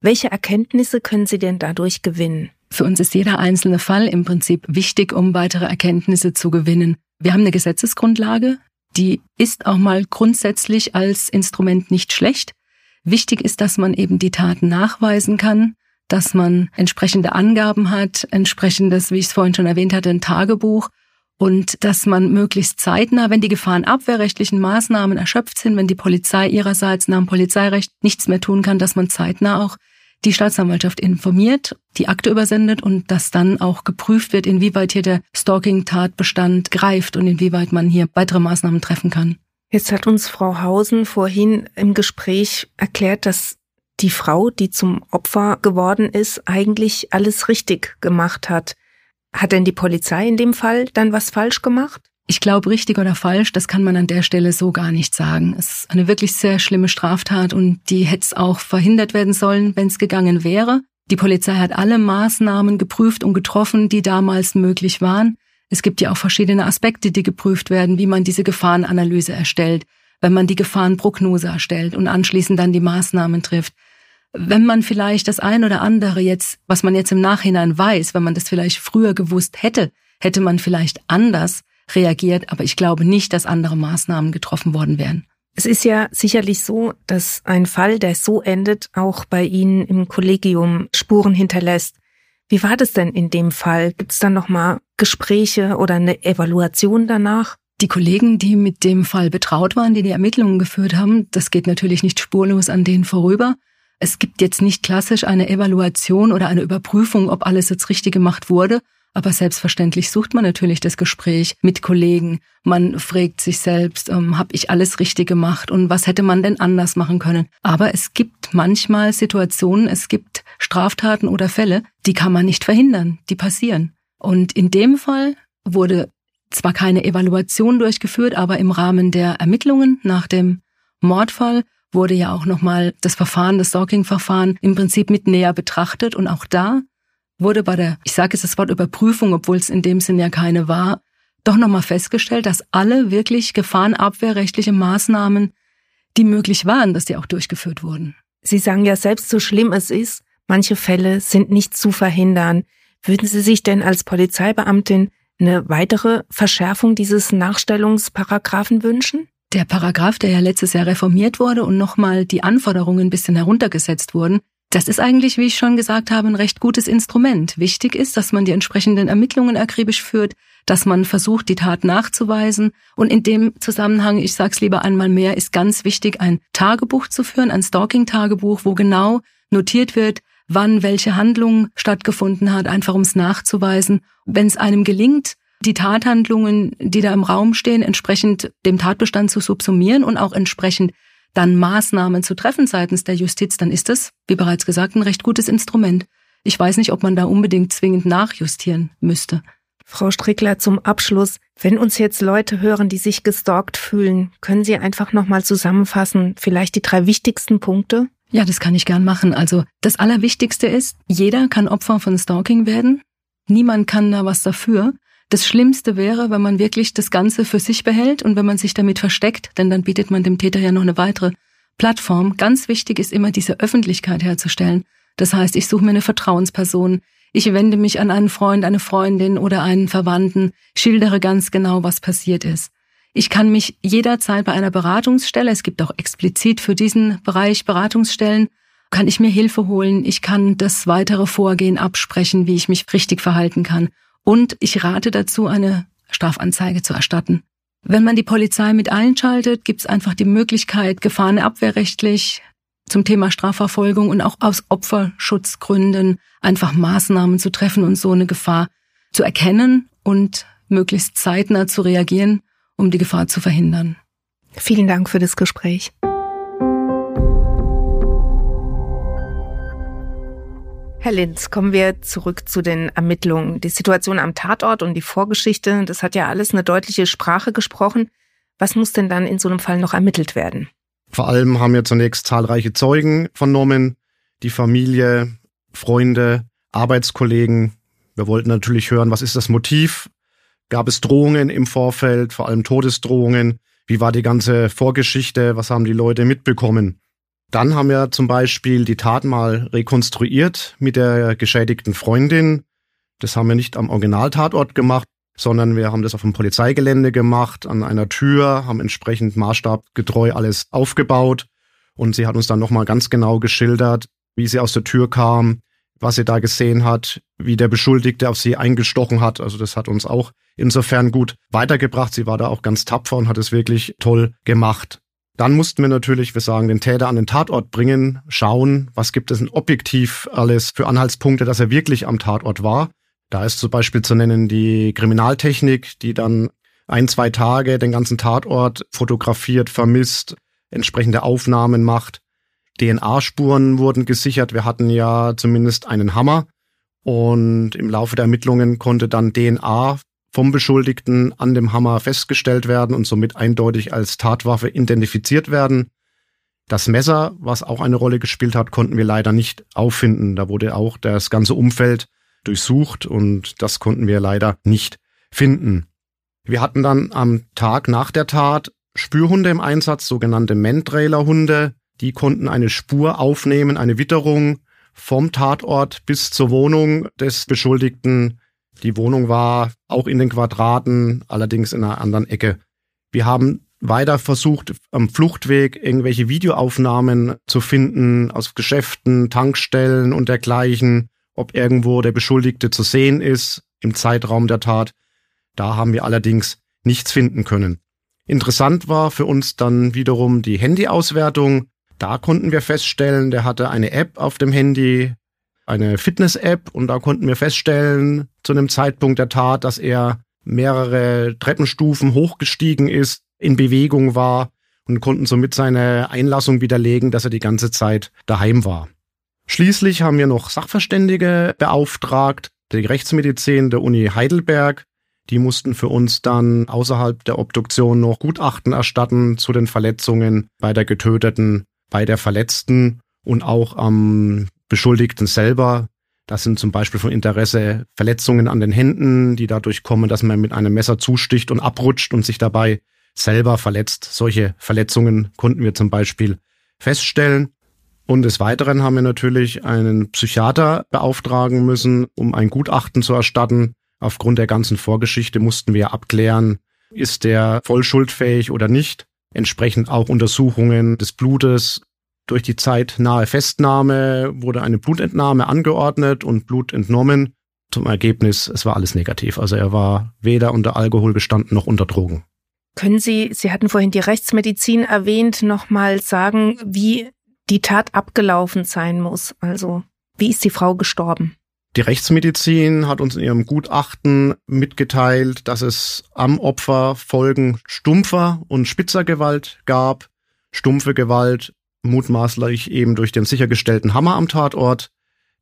Welche Erkenntnisse können Sie denn dadurch gewinnen? Für uns ist jeder einzelne Fall im Prinzip wichtig, um weitere Erkenntnisse zu gewinnen. Wir haben eine Gesetzesgrundlage, die ist auch mal grundsätzlich als Instrument nicht schlecht. Wichtig ist, dass man eben die Taten nachweisen kann, dass man entsprechende Angaben hat, entsprechendes, wie ich es vorhin schon erwähnt hatte, ein Tagebuch und dass man möglichst zeitnah, wenn die gefahrenabwehrrechtlichen Maßnahmen erschöpft sind, wenn die Polizei ihrerseits nach dem Polizeirecht nichts mehr tun kann, dass man zeitnah auch die Staatsanwaltschaft informiert, die Akte übersendet und dass dann auch geprüft wird, inwieweit hier der Stalking-Tatbestand greift und inwieweit man hier weitere Maßnahmen treffen kann. Jetzt hat uns Frau Hausen vorhin im Gespräch erklärt, dass die Frau, die zum Opfer geworden ist, eigentlich alles richtig gemacht hat. Hat denn die Polizei in dem Fall dann was falsch gemacht? Ich glaube, richtig oder falsch, das kann man an der Stelle so gar nicht sagen. Es ist eine wirklich sehr schlimme Straftat und die hätte es auch verhindert werden sollen, wenn es gegangen wäre. Die Polizei hat alle Maßnahmen geprüft und getroffen, die damals möglich waren. Es gibt ja auch verschiedene Aspekte, die geprüft werden, wie man diese Gefahrenanalyse erstellt, wenn man die Gefahrenprognose erstellt und anschließend dann die Maßnahmen trifft wenn man vielleicht das ein oder andere jetzt, was man jetzt im Nachhinein weiß, wenn man das vielleicht früher gewusst hätte, hätte man vielleicht anders reagiert, aber ich glaube nicht, dass andere Maßnahmen getroffen worden wären. Es ist ja sicherlich so, dass ein Fall, der so endet, auch bei Ihnen im Kollegium Spuren hinterlässt. Wie war das denn in dem Fall? Gibt es dann nochmal Gespräche oder eine Evaluation danach? Die Kollegen, die mit dem Fall betraut waren, die die Ermittlungen geführt haben, das geht natürlich nicht spurlos an denen vorüber. Es gibt jetzt nicht klassisch eine Evaluation oder eine Überprüfung, ob alles jetzt richtig gemacht wurde, aber selbstverständlich sucht man natürlich das Gespräch mit Kollegen. Man fragt sich selbst, ähm, habe ich alles richtig gemacht und was hätte man denn anders machen können? Aber es gibt manchmal Situationen, es gibt Straftaten oder Fälle, die kann man nicht verhindern, die passieren. Und in dem Fall wurde zwar keine Evaluation durchgeführt, aber im Rahmen der Ermittlungen nach dem Mordfall wurde ja auch nochmal das Verfahren, das Stalking-Verfahren im Prinzip mit näher betrachtet. Und auch da wurde bei der, ich sage jetzt das Wort Überprüfung, obwohl es in dem Sinn ja keine war, doch nochmal festgestellt, dass alle wirklich gefahrenabwehrrechtliche Maßnahmen, die möglich waren, dass die auch durchgeführt wurden. Sie sagen ja selbst, so schlimm es ist, manche Fälle sind nicht zu verhindern. Würden Sie sich denn als Polizeibeamtin eine weitere Verschärfung dieses Nachstellungsparagraphen wünschen? Der Paragraph, der ja letztes Jahr reformiert wurde und nochmal die Anforderungen ein bisschen heruntergesetzt wurden, das ist eigentlich, wie ich schon gesagt habe, ein recht gutes Instrument. Wichtig ist, dass man die entsprechenden Ermittlungen akribisch führt, dass man versucht, die Tat nachzuweisen. Und in dem Zusammenhang, ich sage es lieber einmal mehr, ist ganz wichtig, ein Tagebuch zu führen, ein Stalking-Tagebuch, wo genau notiert wird, wann welche Handlung stattgefunden hat, einfach um es nachzuweisen. Wenn es einem gelingt, die Tathandlungen, die da im Raum stehen, entsprechend dem Tatbestand zu subsumieren und auch entsprechend dann Maßnahmen zu treffen seitens der Justiz, dann ist das, wie bereits gesagt, ein recht gutes Instrument. Ich weiß nicht, ob man da unbedingt zwingend nachjustieren müsste. Frau Strickler, zum Abschluss, wenn uns jetzt Leute hören, die sich gestalkt fühlen, können Sie einfach nochmal zusammenfassen, vielleicht die drei wichtigsten Punkte? Ja, das kann ich gern machen. Also das Allerwichtigste ist, jeder kann Opfer von Stalking werden. Niemand kann da was dafür. Das Schlimmste wäre, wenn man wirklich das Ganze für sich behält und wenn man sich damit versteckt, denn dann bietet man dem Täter ja noch eine weitere Plattform. Ganz wichtig ist immer diese Öffentlichkeit herzustellen. Das heißt, ich suche mir eine Vertrauensperson, ich wende mich an einen Freund, eine Freundin oder einen Verwandten, schildere ganz genau, was passiert ist. Ich kann mich jederzeit bei einer Beratungsstelle, es gibt auch explizit für diesen Bereich Beratungsstellen, kann ich mir Hilfe holen, ich kann das weitere Vorgehen absprechen, wie ich mich richtig verhalten kann. Und ich rate dazu, eine Strafanzeige zu erstatten. Wenn man die Polizei mit einschaltet, gibt es einfach die Möglichkeit, gefahrenabwehrrechtlich zum Thema Strafverfolgung und auch aus Opferschutzgründen einfach Maßnahmen zu treffen und so eine Gefahr zu erkennen und möglichst zeitnah zu reagieren, um die Gefahr zu verhindern. Vielen Dank für das Gespräch. Herr Linz, kommen wir zurück zu den Ermittlungen. Die Situation am Tatort und die Vorgeschichte, das hat ja alles eine deutliche Sprache gesprochen. Was muss denn dann in so einem Fall noch ermittelt werden? Vor allem haben wir zunächst zahlreiche Zeugen vernommen, die Familie, Freunde, Arbeitskollegen. Wir wollten natürlich hören, was ist das Motiv Gab es Drohungen im Vorfeld, vor allem Todesdrohungen? Wie war die ganze Vorgeschichte? Was haben die Leute mitbekommen? Dann haben wir zum Beispiel die Tat mal rekonstruiert mit der geschädigten Freundin. Das haben wir nicht am Originaltatort gemacht, sondern wir haben das auf dem Polizeigelände gemacht, an einer Tür, haben entsprechend maßstabgetreu alles aufgebaut. Und sie hat uns dann nochmal ganz genau geschildert, wie sie aus der Tür kam, was sie da gesehen hat, wie der Beschuldigte auf sie eingestochen hat. Also das hat uns auch insofern gut weitergebracht. Sie war da auch ganz tapfer und hat es wirklich toll gemacht. Dann mussten wir natürlich, wir sagen, den Täter an den Tatort bringen, schauen, was gibt es denn objektiv alles für Anhaltspunkte, dass er wirklich am Tatort war. Da ist zum Beispiel zu nennen die Kriminaltechnik, die dann ein, zwei Tage den ganzen Tatort fotografiert, vermisst, entsprechende Aufnahmen macht. DNA-Spuren wurden gesichert. Wir hatten ja zumindest einen Hammer. Und im Laufe der Ermittlungen konnte dann DNA vom Beschuldigten an dem Hammer festgestellt werden und somit eindeutig als Tatwaffe identifiziert werden. Das Messer, was auch eine Rolle gespielt hat, konnten wir leider nicht auffinden. Da wurde auch das ganze Umfeld durchsucht und das konnten wir leider nicht finden. Wir hatten dann am Tag nach der Tat Spürhunde im Einsatz, sogenannte Mantrailer-Hunde, die konnten eine Spur aufnehmen, eine Witterung vom Tatort bis zur Wohnung des Beschuldigten. Die Wohnung war auch in den Quadraten, allerdings in einer anderen Ecke. Wir haben weiter versucht, am Fluchtweg irgendwelche Videoaufnahmen zu finden aus Geschäften, Tankstellen und dergleichen, ob irgendwo der Beschuldigte zu sehen ist im Zeitraum der Tat. Da haben wir allerdings nichts finden können. Interessant war für uns dann wiederum die Handyauswertung. Da konnten wir feststellen, der hatte eine App auf dem Handy, eine Fitness-App und da konnten wir feststellen zu einem Zeitpunkt der Tat, dass er mehrere Treppenstufen hochgestiegen ist, in Bewegung war und konnten somit seine Einlassung widerlegen, dass er die ganze Zeit daheim war. Schließlich haben wir noch Sachverständige beauftragt, die Rechtsmedizin der Uni Heidelberg. Die mussten für uns dann außerhalb der Obduktion noch Gutachten erstatten zu den Verletzungen bei der Getöteten bei der Verletzten und auch am Beschuldigten selber. Das sind zum Beispiel von Interesse Verletzungen an den Händen, die dadurch kommen, dass man mit einem Messer zusticht und abrutscht und sich dabei selber verletzt. Solche Verletzungen konnten wir zum Beispiel feststellen. Und des Weiteren haben wir natürlich einen Psychiater beauftragen müssen, um ein Gutachten zu erstatten. Aufgrund der ganzen Vorgeschichte mussten wir abklären, ist der vollschuldfähig oder nicht entsprechend auch Untersuchungen des Blutes. Durch die zeitnahe Festnahme wurde eine Blutentnahme angeordnet und Blut entnommen. Zum Ergebnis, es war alles negativ. Also er war weder unter Alkohol gestanden noch unter Drogen. Können Sie, Sie hatten vorhin die Rechtsmedizin erwähnt, nochmal sagen, wie die Tat abgelaufen sein muss? Also, wie ist die Frau gestorben? Die Rechtsmedizin hat uns in ihrem Gutachten mitgeteilt, dass es am Opfer Folgen stumpfer und spitzer Gewalt gab. Stumpfe Gewalt mutmaßlich eben durch den sichergestellten Hammer am Tatort.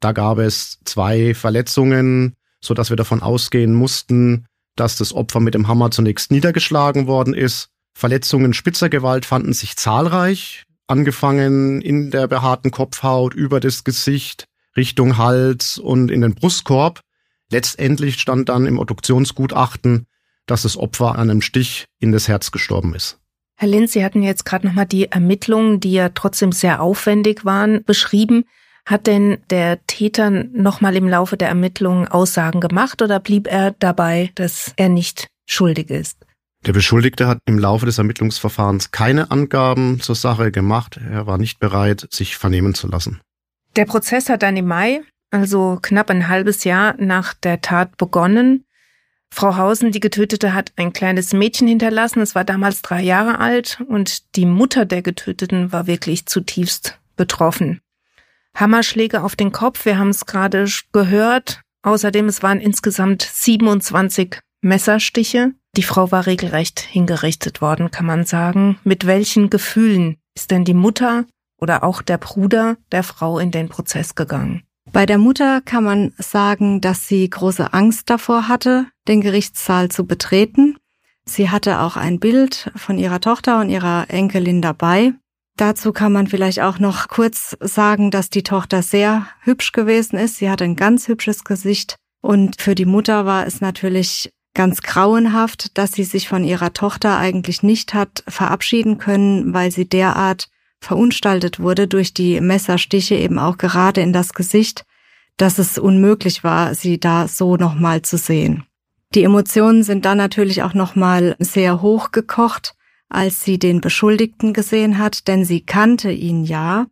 Da gab es zwei Verletzungen, so dass wir davon ausgehen mussten, dass das Opfer mit dem Hammer zunächst niedergeschlagen worden ist. Verletzungen spitzer Gewalt fanden sich zahlreich, angefangen in der behaarten Kopfhaut, über das Gesicht, Richtung Hals und in den Brustkorb. Letztendlich stand dann im Obduktionsgutachten, dass das Opfer an einem Stich in das Herz gestorben ist. Herr Linz, Sie hatten jetzt gerade nochmal die Ermittlungen, die ja trotzdem sehr aufwendig waren, beschrieben. Hat denn der Täter nochmal im Laufe der Ermittlungen Aussagen gemacht oder blieb er dabei, dass er nicht schuldig ist? Der Beschuldigte hat im Laufe des Ermittlungsverfahrens keine Angaben zur Sache gemacht. Er war nicht bereit, sich vernehmen zu lassen. Der Prozess hat dann im Mai, also knapp ein halbes Jahr nach der Tat begonnen. Frau Hausen, die Getötete, hat ein kleines Mädchen hinterlassen. Es war damals drei Jahre alt und die Mutter der Getöteten war wirklich zutiefst betroffen. Hammerschläge auf den Kopf, wir haben es gerade gehört. Außerdem, es waren insgesamt 27 Messerstiche. Die Frau war regelrecht hingerichtet worden, kann man sagen. Mit welchen Gefühlen ist denn die Mutter oder auch der Bruder der Frau in den Prozess gegangen. Bei der Mutter kann man sagen, dass sie große Angst davor hatte, den Gerichtssaal zu betreten. Sie hatte auch ein Bild von ihrer Tochter und ihrer Enkelin dabei. Dazu kann man vielleicht auch noch kurz sagen, dass die Tochter sehr hübsch gewesen ist. Sie hatte ein ganz hübsches Gesicht. Und für die Mutter war es natürlich ganz grauenhaft, dass sie sich von ihrer Tochter eigentlich nicht hat verabschieden können, weil sie derart verunstaltet wurde durch die Messerstiche eben auch gerade in das Gesicht, dass es unmöglich war, sie da so nochmal zu sehen. Die Emotionen sind dann natürlich auch nochmal sehr hoch gekocht, als sie den Beschuldigten gesehen hat, denn sie kannte ihn ja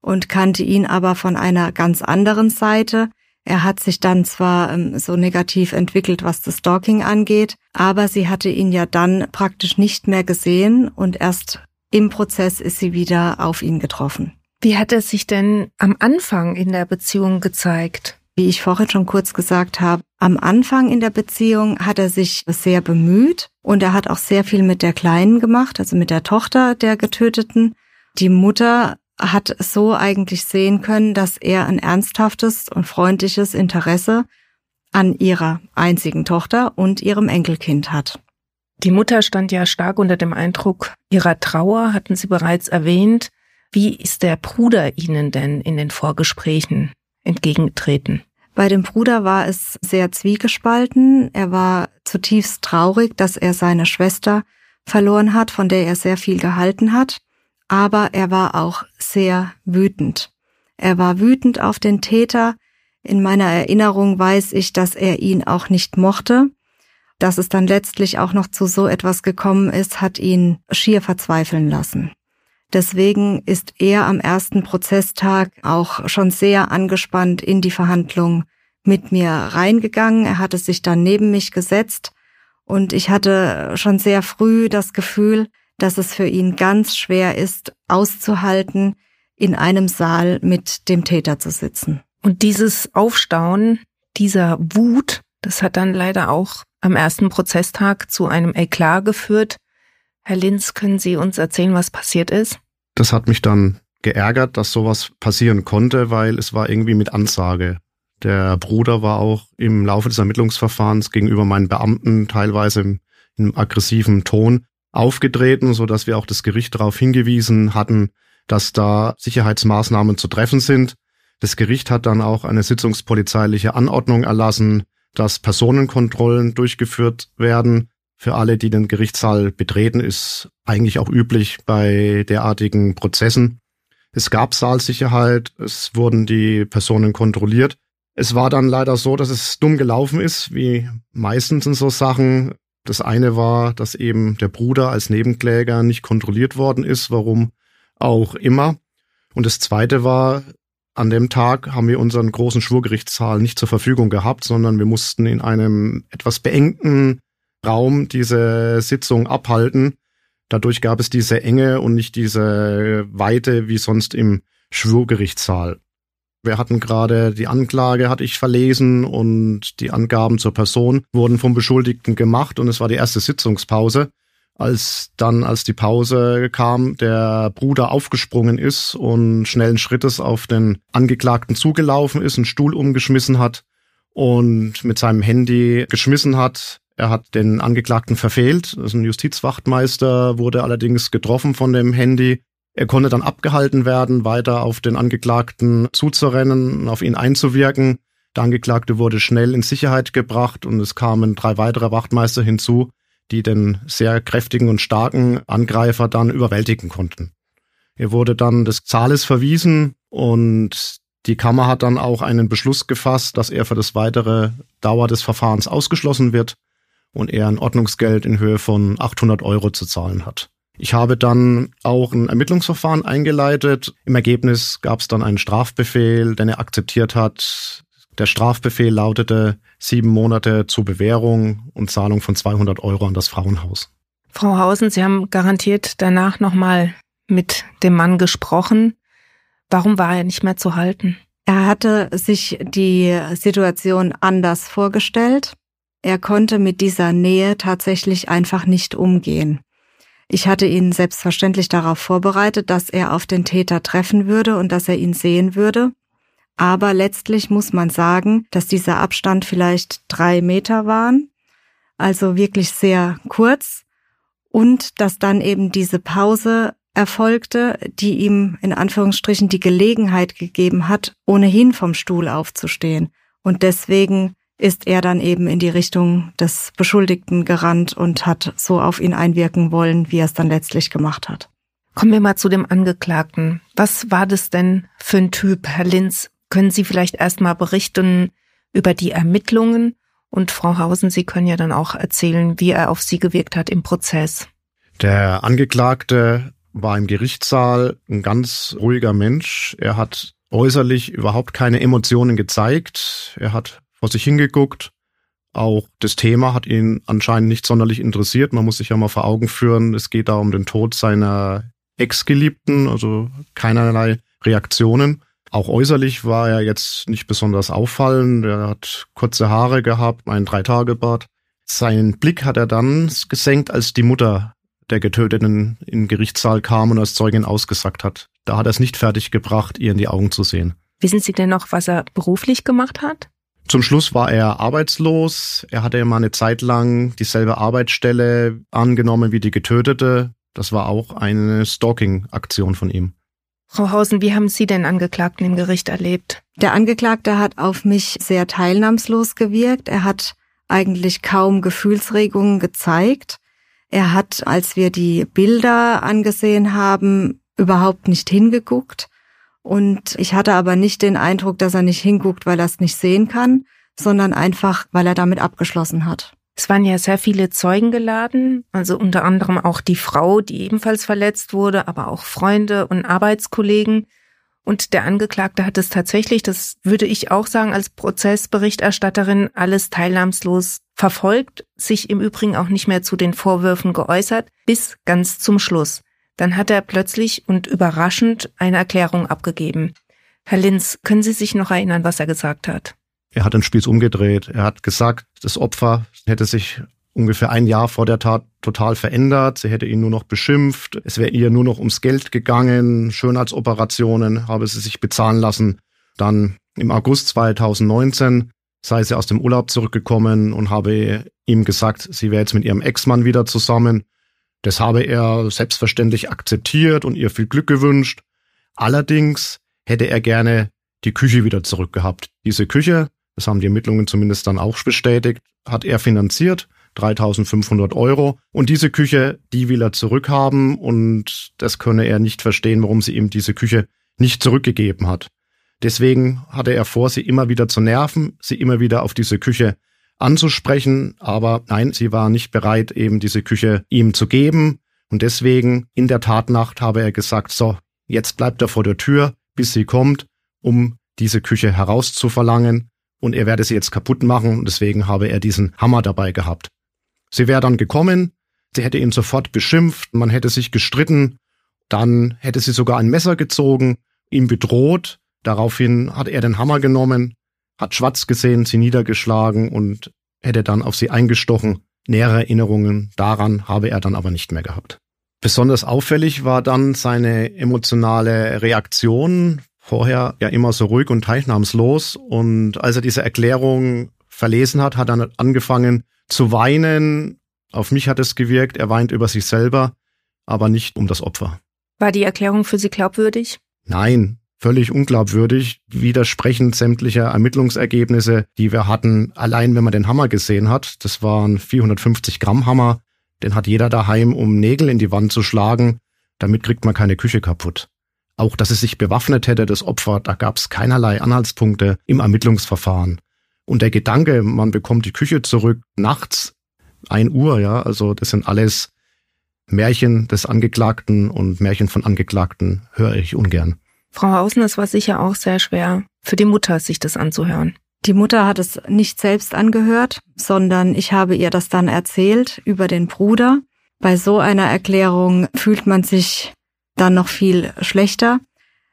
und kannte ihn aber von einer ganz anderen Seite. Er hat sich dann zwar ähm, so negativ entwickelt, was das Stalking angeht, aber sie hatte ihn ja dann praktisch nicht mehr gesehen und erst im Prozess ist sie wieder auf ihn getroffen. Wie hat er sich denn am Anfang in der Beziehung gezeigt? Wie ich vorhin schon kurz gesagt habe, am Anfang in der Beziehung hat er sich sehr bemüht und er hat auch sehr viel mit der Kleinen gemacht, also mit der Tochter der Getöteten. Die Mutter hat so eigentlich sehen können, dass er ein ernsthaftes und freundliches Interesse an ihrer einzigen Tochter und ihrem Enkelkind hat. Die Mutter stand ja stark unter dem Eindruck ihrer Trauer, hatten Sie bereits erwähnt. Wie ist der Bruder Ihnen denn in den Vorgesprächen entgegengetreten? Bei dem Bruder war es sehr zwiegespalten. Er war zutiefst traurig, dass er seine Schwester verloren hat, von der er sehr viel gehalten hat. Aber er war auch sehr wütend. Er war wütend auf den Täter. In meiner Erinnerung weiß ich, dass er ihn auch nicht mochte. Dass es dann letztlich auch noch zu so etwas gekommen ist, hat ihn schier verzweifeln lassen. Deswegen ist er am ersten Prozesstag auch schon sehr angespannt in die Verhandlung mit mir reingegangen. Er hatte sich dann neben mich gesetzt und ich hatte schon sehr früh das Gefühl, dass es für ihn ganz schwer ist, auszuhalten, in einem Saal mit dem Täter zu sitzen. Und dieses Aufstauen dieser Wut, das hat dann leider auch am ersten Prozesstag zu einem Eklat geführt. Herr Linz, können Sie uns erzählen, was passiert ist? Das hat mich dann geärgert, dass sowas passieren konnte, weil es war irgendwie mit Ansage. Der Bruder war auch im Laufe des Ermittlungsverfahrens gegenüber meinen Beamten teilweise im, im aggressiven Ton aufgetreten, so dass wir auch das Gericht darauf hingewiesen hatten, dass da Sicherheitsmaßnahmen zu treffen sind. Das Gericht hat dann auch eine sitzungspolizeiliche Anordnung erlassen, dass Personenkontrollen durchgeführt werden. Für alle, die den Gerichtssaal betreten, ist eigentlich auch üblich bei derartigen Prozessen. Es gab Saalsicherheit, es wurden die Personen kontrolliert. Es war dann leider so, dass es dumm gelaufen ist, wie meistens in so Sachen. Das eine war, dass eben der Bruder als Nebenkläger nicht kontrolliert worden ist, warum auch immer. Und das zweite war, an dem Tag haben wir unseren großen Schwurgerichtssaal nicht zur Verfügung gehabt, sondern wir mussten in einem etwas beengten Raum diese Sitzung abhalten. Dadurch gab es diese Enge und nicht diese Weite wie sonst im Schwurgerichtssaal. Wir hatten gerade die Anklage, hatte ich verlesen und die Angaben zur Person wurden vom Beschuldigten gemacht und es war die erste Sitzungspause als dann, als die Pause kam, der Bruder aufgesprungen ist und schnellen Schrittes auf den Angeklagten zugelaufen ist, einen Stuhl umgeschmissen hat und mit seinem Handy geschmissen hat. Er hat den Angeklagten verfehlt. Das ist ein Justizwachtmeister, wurde allerdings getroffen von dem Handy. Er konnte dann abgehalten werden, weiter auf den Angeklagten zuzurennen, auf ihn einzuwirken. Der Angeklagte wurde schnell in Sicherheit gebracht und es kamen drei weitere Wachtmeister hinzu, die den sehr kräftigen und starken Angreifer dann überwältigen konnten. Er wurde dann des Zahles verwiesen und die Kammer hat dann auch einen Beschluss gefasst, dass er für das weitere Dauer des Verfahrens ausgeschlossen wird und er ein Ordnungsgeld in Höhe von 800 Euro zu zahlen hat. Ich habe dann auch ein Ermittlungsverfahren eingeleitet. Im Ergebnis gab es dann einen Strafbefehl, den er akzeptiert hat. Der Strafbefehl lautete sieben Monate zur Bewährung und Zahlung von 200 Euro an das Frauenhaus. Frau Hausen, Sie haben garantiert danach nochmal mit dem Mann gesprochen. Warum war er nicht mehr zu halten? Er hatte sich die Situation anders vorgestellt. Er konnte mit dieser Nähe tatsächlich einfach nicht umgehen. Ich hatte ihn selbstverständlich darauf vorbereitet, dass er auf den Täter treffen würde und dass er ihn sehen würde. Aber letztlich muss man sagen, dass dieser Abstand vielleicht drei Meter waren, also wirklich sehr kurz, und dass dann eben diese Pause erfolgte, die ihm in Anführungsstrichen die Gelegenheit gegeben hat, ohnehin vom Stuhl aufzustehen. Und deswegen ist er dann eben in die Richtung des Beschuldigten gerannt und hat so auf ihn einwirken wollen, wie er es dann letztlich gemacht hat. Kommen wir mal zu dem Angeklagten. Was war das denn für ein Typ, Herr Linz? Können Sie vielleicht erstmal berichten über die Ermittlungen? Und Frau Hausen, Sie können ja dann auch erzählen, wie er auf Sie gewirkt hat im Prozess. Der Angeklagte war im Gerichtssaal ein ganz ruhiger Mensch. Er hat äußerlich überhaupt keine Emotionen gezeigt. Er hat vor sich hingeguckt. Auch das Thema hat ihn anscheinend nicht sonderlich interessiert. Man muss sich ja mal vor Augen führen, es geht da um den Tod seiner Ex-Geliebten, also keinerlei Reaktionen. Auch äußerlich war er jetzt nicht besonders auffallend. Er hat kurze Haare gehabt, einen Dreitagebart. Seinen Blick hat er dann gesenkt, als die Mutter der Getöteten in den Gerichtssaal kam und als Zeugin ausgesagt hat. Da hat er es nicht fertig gebracht, ihr in die Augen zu sehen. Wissen Sie denn noch, was er beruflich gemacht hat? Zum Schluss war er arbeitslos. Er hatte mal eine Zeit lang dieselbe Arbeitsstelle angenommen wie die Getötete. Das war auch eine Stalking-Aktion von ihm. Frau Hausen, wie haben Sie den Angeklagten im Gericht erlebt? Der Angeklagte hat auf mich sehr teilnahmslos gewirkt. Er hat eigentlich kaum Gefühlsregungen gezeigt. Er hat, als wir die Bilder angesehen haben, überhaupt nicht hingeguckt. Und ich hatte aber nicht den Eindruck, dass er nicht hinguckt, weil er es nicht sehen kann, sondern einfach, weil er damit abgeschlossen hat. Es waren ja sehr viele Zeugen geladen, also unter anderem auch die Frau, die ebenfalls verletzt wurde, aber auch Freunde und Arbeitskollegen. Und der Angeklagte hat es tatsächlich, das würde ich auch sagen, als Prozessberichterstatterin alles teilnahmslos verfolgt, sich im Übrigen auch nicht mehr zu den Vorwürfen geäußert, bis ganz zum Schluss. Dann hat er plötzlich und überraschend eine Erklärung abgegeben. Herr Linz, können Sie sich noch erinnern, was er gesagt hat? Er hat den Spieß umgedreht. Er hat gesagt, das Opfer hätte sich ungefähr ein Jahr vor der Tat total verändert. Sie hätte ihn nur noch beschimpft. Es wäre ihr nur noch ums Geld gegangen. Schönheitsoperationen habe sie sich bezahlen lassen. Dann im August 2019 sei sie aus dem Urlaub zurückgekommen und habe ihm gesagt, sie wäre jetzt mit ihrem Ex-Mann wieder zusammen. Das habe er selbstverständlich akzeptiert und ihr viel Glück gewünscht. Allerdings hätte er gerne die Küche wieder zurückgehabt. Diese Küche das haben die Ermittlungen zumindest dann auch bestätigt, hat er finanziert, 3500 Euro. Und diese Küche, die will er zurückhaben und das könne er nicht verstehen, warum sie ihm diese Küche nicht zurückgegeben hat. Deswegen hatte er vor, sie immer wieder zu nerven, sie immer wieder auf diese Küche anzusprechen, aber nein, sie war nicht bereit, eben diese Küche ihm zu geben. Und deswegen in der Tatnacht habe er gesagt, so, jetzt bleibt er vor der Tür, bis sie kommt, um diese Küche herauszuverlangen und er werde sie jetzt kaputt machen und deswegen habe er diesen Hammer dabei gehabt. Sie wäre dann gekommen, sie hätte ihn sofort beschimpft, man hätte sich gestritten, dann hätte sie sogar ein Messer gezogen, ihn bedroht, daraufhin hat er den Hammer genommen, hat schwarz gesehen, sie niedergeschlagen und hätte dann auf sie eingestochen. Nähere Erinnerungen daran habe er dann aber nicht mehr gehabt. Besonders auffällig war dann seine emotionale Reaktion, vorher ja immer so ruhig und teilnahmslos. Und als er diese Erklärung verlesen hat, hat er angefangen zu weinen. Auf mich hat es gewirkt. Er weint über sich selber, aber nicht um das Opfer. War die Erklärung für Sie glaubwürdig? Nein, völlig unglaubwürdig, widersprechend sämtlicher Ermittlungsergebnisse, die wir hatten. Allein wenn man den Hammer gesehen hat, das waren 450 Gramm Hammer, den hat jeder daheim, um Nägel in die Wand zu schlagen. Damit kriegt man keine Küche kaputt. Auch, dass es sich bewaffnet hätte, das Opfer, da gab es keinerlei Anhaltspunkte im Ermittlungsverfahren. Und der Gedanke, man bekommt die Küche zurück nachts, ein Uhr, ja, also das sind alles Märchen des Angeklagten und Märchen von Angeklagten höre ich ungern. Frau Hausen, es war sicher auch sehr schwer für die Mutter, sich das anzuhören. Die Mutter hat es nicht selbst angehört, sondern ich habe ihr das dann erzählt über den Bruder. Bei so einer Erklärung fühlt man sich dann noch viel schlechter.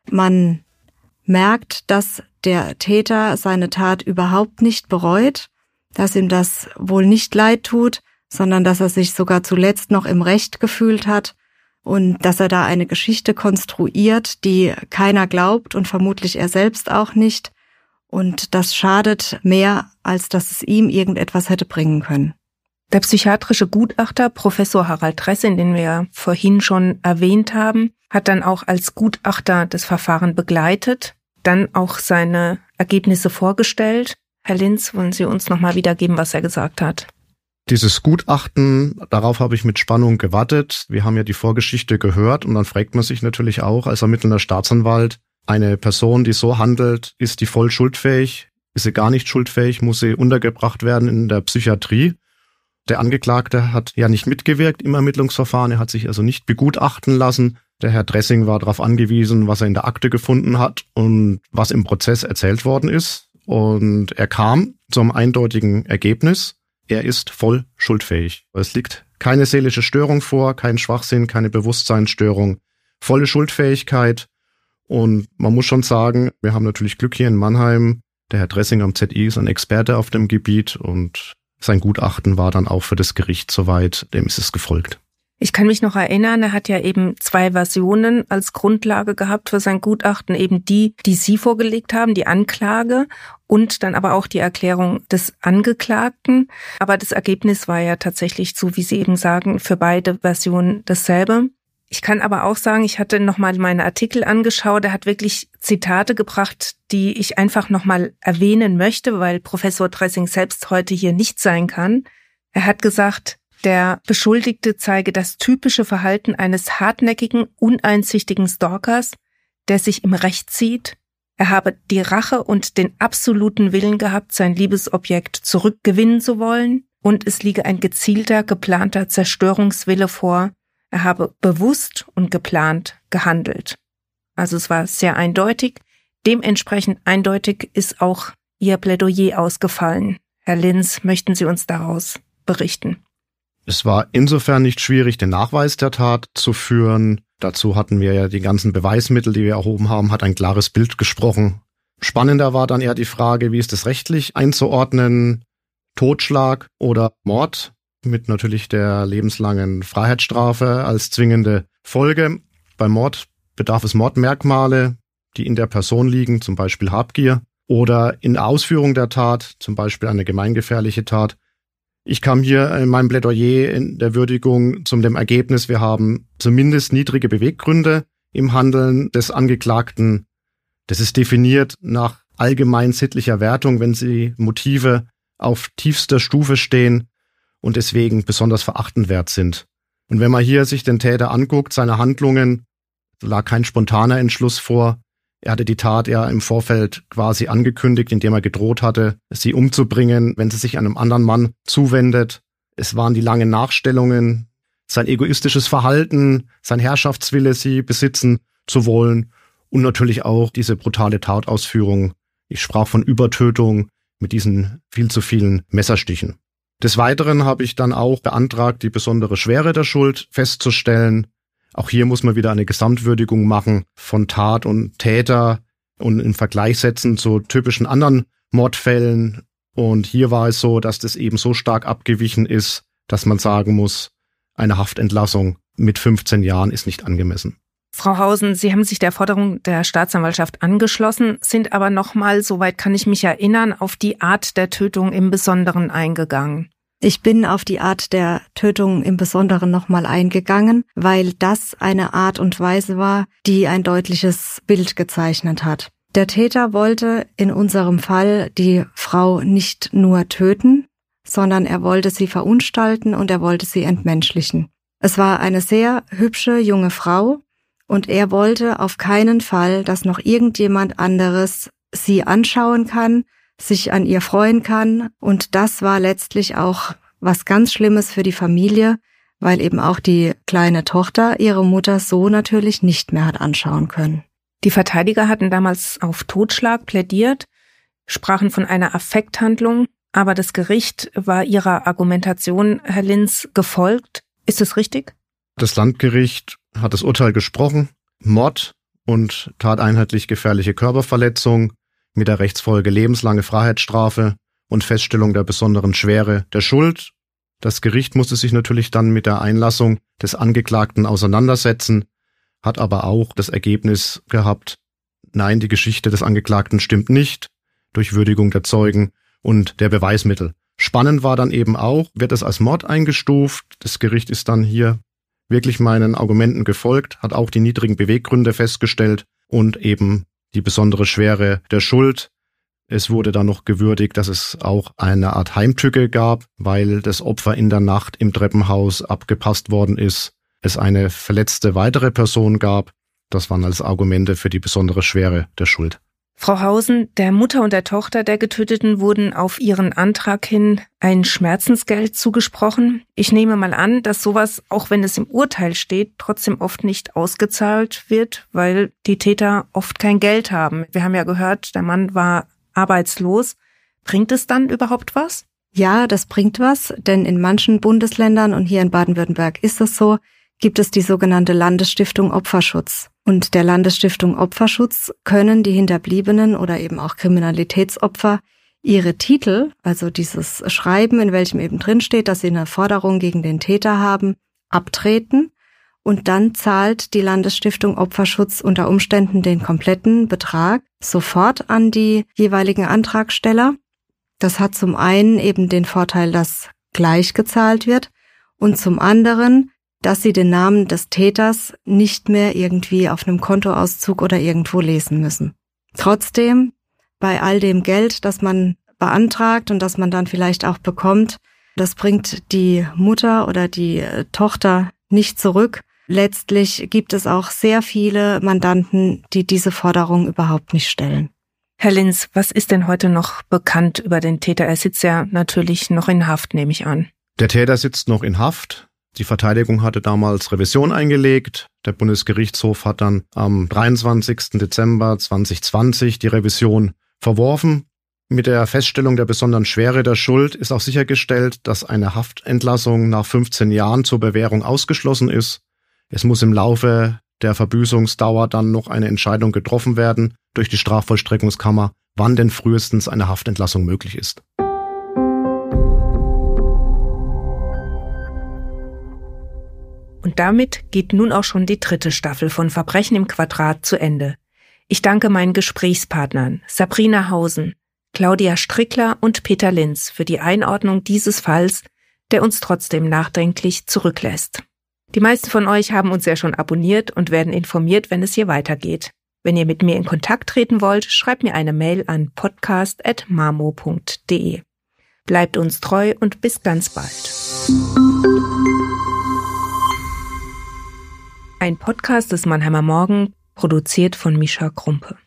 Man merkt, dass der Täter seine Tat überhaupt nicht bereut, dass ihm das wohl nicht leid tut, sondern dass er sich sogar zuletzt noch im Recht gefühlt hat und dass er da eine Geschichte konstruiert, die keiner glaubt und vermutlich er selbst auch nicht. Und das schadet mehr, als dass es ihm irgendetwas hätte bringen können. Der psychiatrische Gutachter Professor Harald Tressin, den wir vorhin schon erwähnt haben, hat dann auch als Gutachter das Verfahren begleitet, dann auch seine Ergebnisse vorgestellt. Herr Linz, wollen Sie uns nochmal wiedergeben, was er gesagt hat? Dieses Gutachten, darauf habe ich mit Spannung gewartet. Wir haben ja die Vorgeschichte gehört und dann fragt man sich natürlich auch als ermittelnder Staatsanwalt, eine Person, die so handelt, ist die voll schuldfähig? Ist sie gar nicht schuldfähig? Muss sie untergebracht werden in der Psychiatrie? Der Angeklagte hat ja nicht mitgewirkt im Ermittlungsverfahren, er hat sich also nicht begutachten lassen. Der Herr Dressing war darauf angewiesen, was er in der Akte gefunden hat und was im Prozess erzählt worden ist. Und er kam zum eindeutigen Ergebnis, er ist voll schuldfähig. Es liegt keine seelische Störung vor, kein Schwachsinn, keine Bewusstseinsstörung, volle Schuldfähigkeit. Und man muss schon sagen, wir haben natürlich Glück hier in Mannheim. Der Herr Dressing am ZI ist ein Experte auf dem Gebiet und sein Gutachten war dann auch für das Gericht soweit, dem ist es gefolgt. Ich kann mich noch erinnern, er hat ja eben zwei Versionen als Grundlage gehabt für sein Gutachten, eben die, die Sie vorgelegt haben, die Anklage und dann aber auch die Erklärung des Angeklagten. Aber das Ergebnis war ja tatsächlich so, wie Sie eben sagen, für beide Versionen dasselbe. Ich kann aber auch sagen, ich hatte nochmal meine Artikel angeschaut. Er hat wirklich Zitate gebracht, die ich einfach nochmal erwähnen möchte, weil Professor Dressing selbst heute hier nicht sein kann. Er hat gesagt, der Beschuldigte zeige das typische Verhalten eines hartnäckigen, uneinsichtigen Stalkers, der sich im Recht zieht. Er habe die Rache und den absoluten Willen gehabt, sein Liebesobjekt zurückgewinnen zu wollen, und es liege ein gezielter, geplanter Zerstörungswille vor. Er habe bewusst und geplant gehandelt. Also es war sehr eindeutig. Dementsprechend eindeutig ist auch Ihr Plädoyer ausgefallen. Herr Linz, möchten Sie uns daraus berichten? Es war insofern nicht schwierig, den Nachweis der Tat zu führen. Dazu hatten wir ja die ganzen Beweismittel, die wir erhoben haben, hat ein klares Bild gesprochen. Spannender war dann eher die Frage, wie ist es rechtlich einzuordnen? Totschlag oder Mord mit natürlich der lebenslangen Freiheitsstrafe als zwingende Folge. Beim Mord bedarf es Mordmerkmale, die in der Person liegen, zum Beispiel Habgier, oder in Ausführung der Tat, zum Beispiel eine gemeingefährliche Tat, ich kam hier in meinem Plädoyer in der Würdigung zum dem Ergebnis, wir haben zumindest niedrige Beweggründe im Handeln des Angeklagten. Das ist definiert nach allgemein sittlicher Wertung, wenn sie Motive auf tiefster Stufe stehen und deswegen besonders verachtenswert sind. Und wenn man hier sich den Täter anguckt, seine Handlungen, lag kein spontaner Entschluss vor, er hatte die Tat ja im Vorfeld quasi angekündigt, indem er gedroht hatte, sie umzubringen, wenn sie sich einem anderen Mann zuwendet. Es waren die langen Nachstellungen, sein egoistisches Verhalten, sein Herrschaftswille, sie besitzen zu wollen und natürlich auch diese brutale Tatausführung. Ich sprach von Übertötung mit diesen viel zu vielen Messerstichen. Des Weiteren habe ich dann auch beantragt, die besondere Schwere der Schuld festzustellen. Auch hier muss man wieder eine Gesamtwürdigung machen von Tat und Täter und im Vergleich setzen zu typischen anderen Mordfällen. Und hier war es so, dass das eben so stark abgewichen ist, dass man sagen muss, eine Haftentlassung mit 15 Jahren ist nicht angemessen. Frau Hausen, Sie haben sich der Forderung der Staatsanwaltschaft angeschlossen, sind aber nochmal, soweit kann ich mich erinnern, auf die Art der Tötung im Besonderen eingegangen. Ich bin auf die Art der Tötung im Besonderen nochmal eingegangen, weil das eine Art und Weise war, die ein deutliches Bild gezeichnet hat. Der Täter wollte in unserem Fall die Frau nicht nur töten, sondern er wollte sie verunstalten und er wollte sie entmenschlichen. Es war eine sehr hübsche junge Frau und er wollte auf keinen Fall, dass noch irgendjemand anderes sie anschauen kann, sich an ihr freuen kann. Und das war letztlich auch was ganz Schlimmes für die Familie, weil eben auch die kleine Tochter ihre Mutter so natürlich nicht mehr hat anschauen können. Die Verteidiger hatten damals auf Totschlag plädiert, sprachen von einer Affekthandlung, aber das Gericht war ihrer Argumentation, Herr Linz, gefolgt. Ist es richtig? Das Landgericht hat das Urteil gesprochen. Mord und tateinheitlich gefährliche Körperverletzung mit der Rechtsfolge lebenslange Freiheitsstrafe und Feststellung der besonderen Schwere der Schuld. Das Gericht musste sich natürlich dann mit der Einlassung des Angeklagten auseinandersetzen, hat aber auch das Ergebnis gehabt, nein, die Geschichte des Angeklagten stimmt nicht, durch Würdigung der Zeugen und der Beweismittel. Spannend war dann eben auch, wird es als Mord eingestuft. Das Gericht ist dann hier wirklich meinen Argumenten gefolgt, hat auch die niedrigen Beweggründe festgestellt und eben die besondere Schwere der Schuld. Es wurde dann noch gewürdigt, dass es auch eine Art Heimtücke gab, weil das Opfer in der Nacht im Treppenhaus abgepasst worden ist. Es eine verletzte weitere Person gab. Das waren als Argumente für die besondere Schwere der Schuld. Frau Hausen, der Mutter und der Tochter der Getöteten wurden auf ihren Antrag hin ein Schmerzensgeld zugesprochen. Ich nehme mal an, dass sowas, auch wenn es im Urteil steht, trotzdem oft nicht ausgezahlt wird, weil die Täter oft kein Geld haben. Wir haben ja gehört, der Mann war arbeitslos. Bringt es dann überhaupt was? Ja, das bringt was, denn in manchen Bundesländern und hier in Baden-Württemberg ist es so, gibt es die sogenannte Landesstiftung Opferschutz. Und der Landesstiftung Opferschutz können die Hinterbliebenen oder eben auch Kriminalitätsopfer ihre Titel, also dieses Schreiben, in welchem eben drin steht, dass sie eine Forderung gegen den Täter haben, abtreten und dann zahlt die Landesstiftung Opferschutz unter Umständen den kompletten Betrag sofort an die jeweiligen Antragsteller. Das hat zum einen eben den Vorteil, dass gleich gezahlt wird und zum anderen, dass sie den Namen des Täters nicht mehr irgendwie auf einem Kontoauszug oder irgendwo lesen müssen. Trotzdem, bei all dem Geld, das man beantragt und das man dann vielleicht auch bekommt, das bringt die Mutter oder die Tochter nicht zurück, Letztlich gibt es auch sehr viele Mandanten, die diese Forderung überhaupt nicht stellen. Herr Linz, was ist denn heute noch bekannt über den Täter? Er sitzt ja natürlich noch in Haft, nehme ich an. Der Täter sitzt noch in Haft. Die Verteidigung hatte damals Revision eingelegt. Der Bundesgerichtshof hat dann am 23. Dezember 2020 die Revision verworfen. Mit der Feststellung der besonderen Schwere der Schuld ist auch sichergestellt, dass eine Haftentlassung nach 15 Jahren zur Bewährung ausgeschlossen ist. Es muss im Laufe der Verbüßungsdauer dann noch eine Entscheidung getroffen werden durch die Strafvollstreckungskammer, wann denn frühestens eine Haftentlassung möglich ist. Und damit geht nun auch schon die dritte Staffel von Verbrechen im Quadrat zu Ende. Ich danke meinen Gesprächspartnern Sabrina Hausen, Claudia Strickler und Peter Linz für die Einordnung dieses Falls, der uns trotzdem nachdenklich zurücklässt. Die meisten von euch haben uns ja schon abonniert und werden informiert, wenn es hier weitergeht. Wenn ihr mit mir in Kontakt treten wollt, schreibt mir eine Mail an podcast.marmo.de. Bleibt uns treu und bis ganz bald. Ein Podcast des Mannheimer Morgen, produziert von Mischa Krumpe.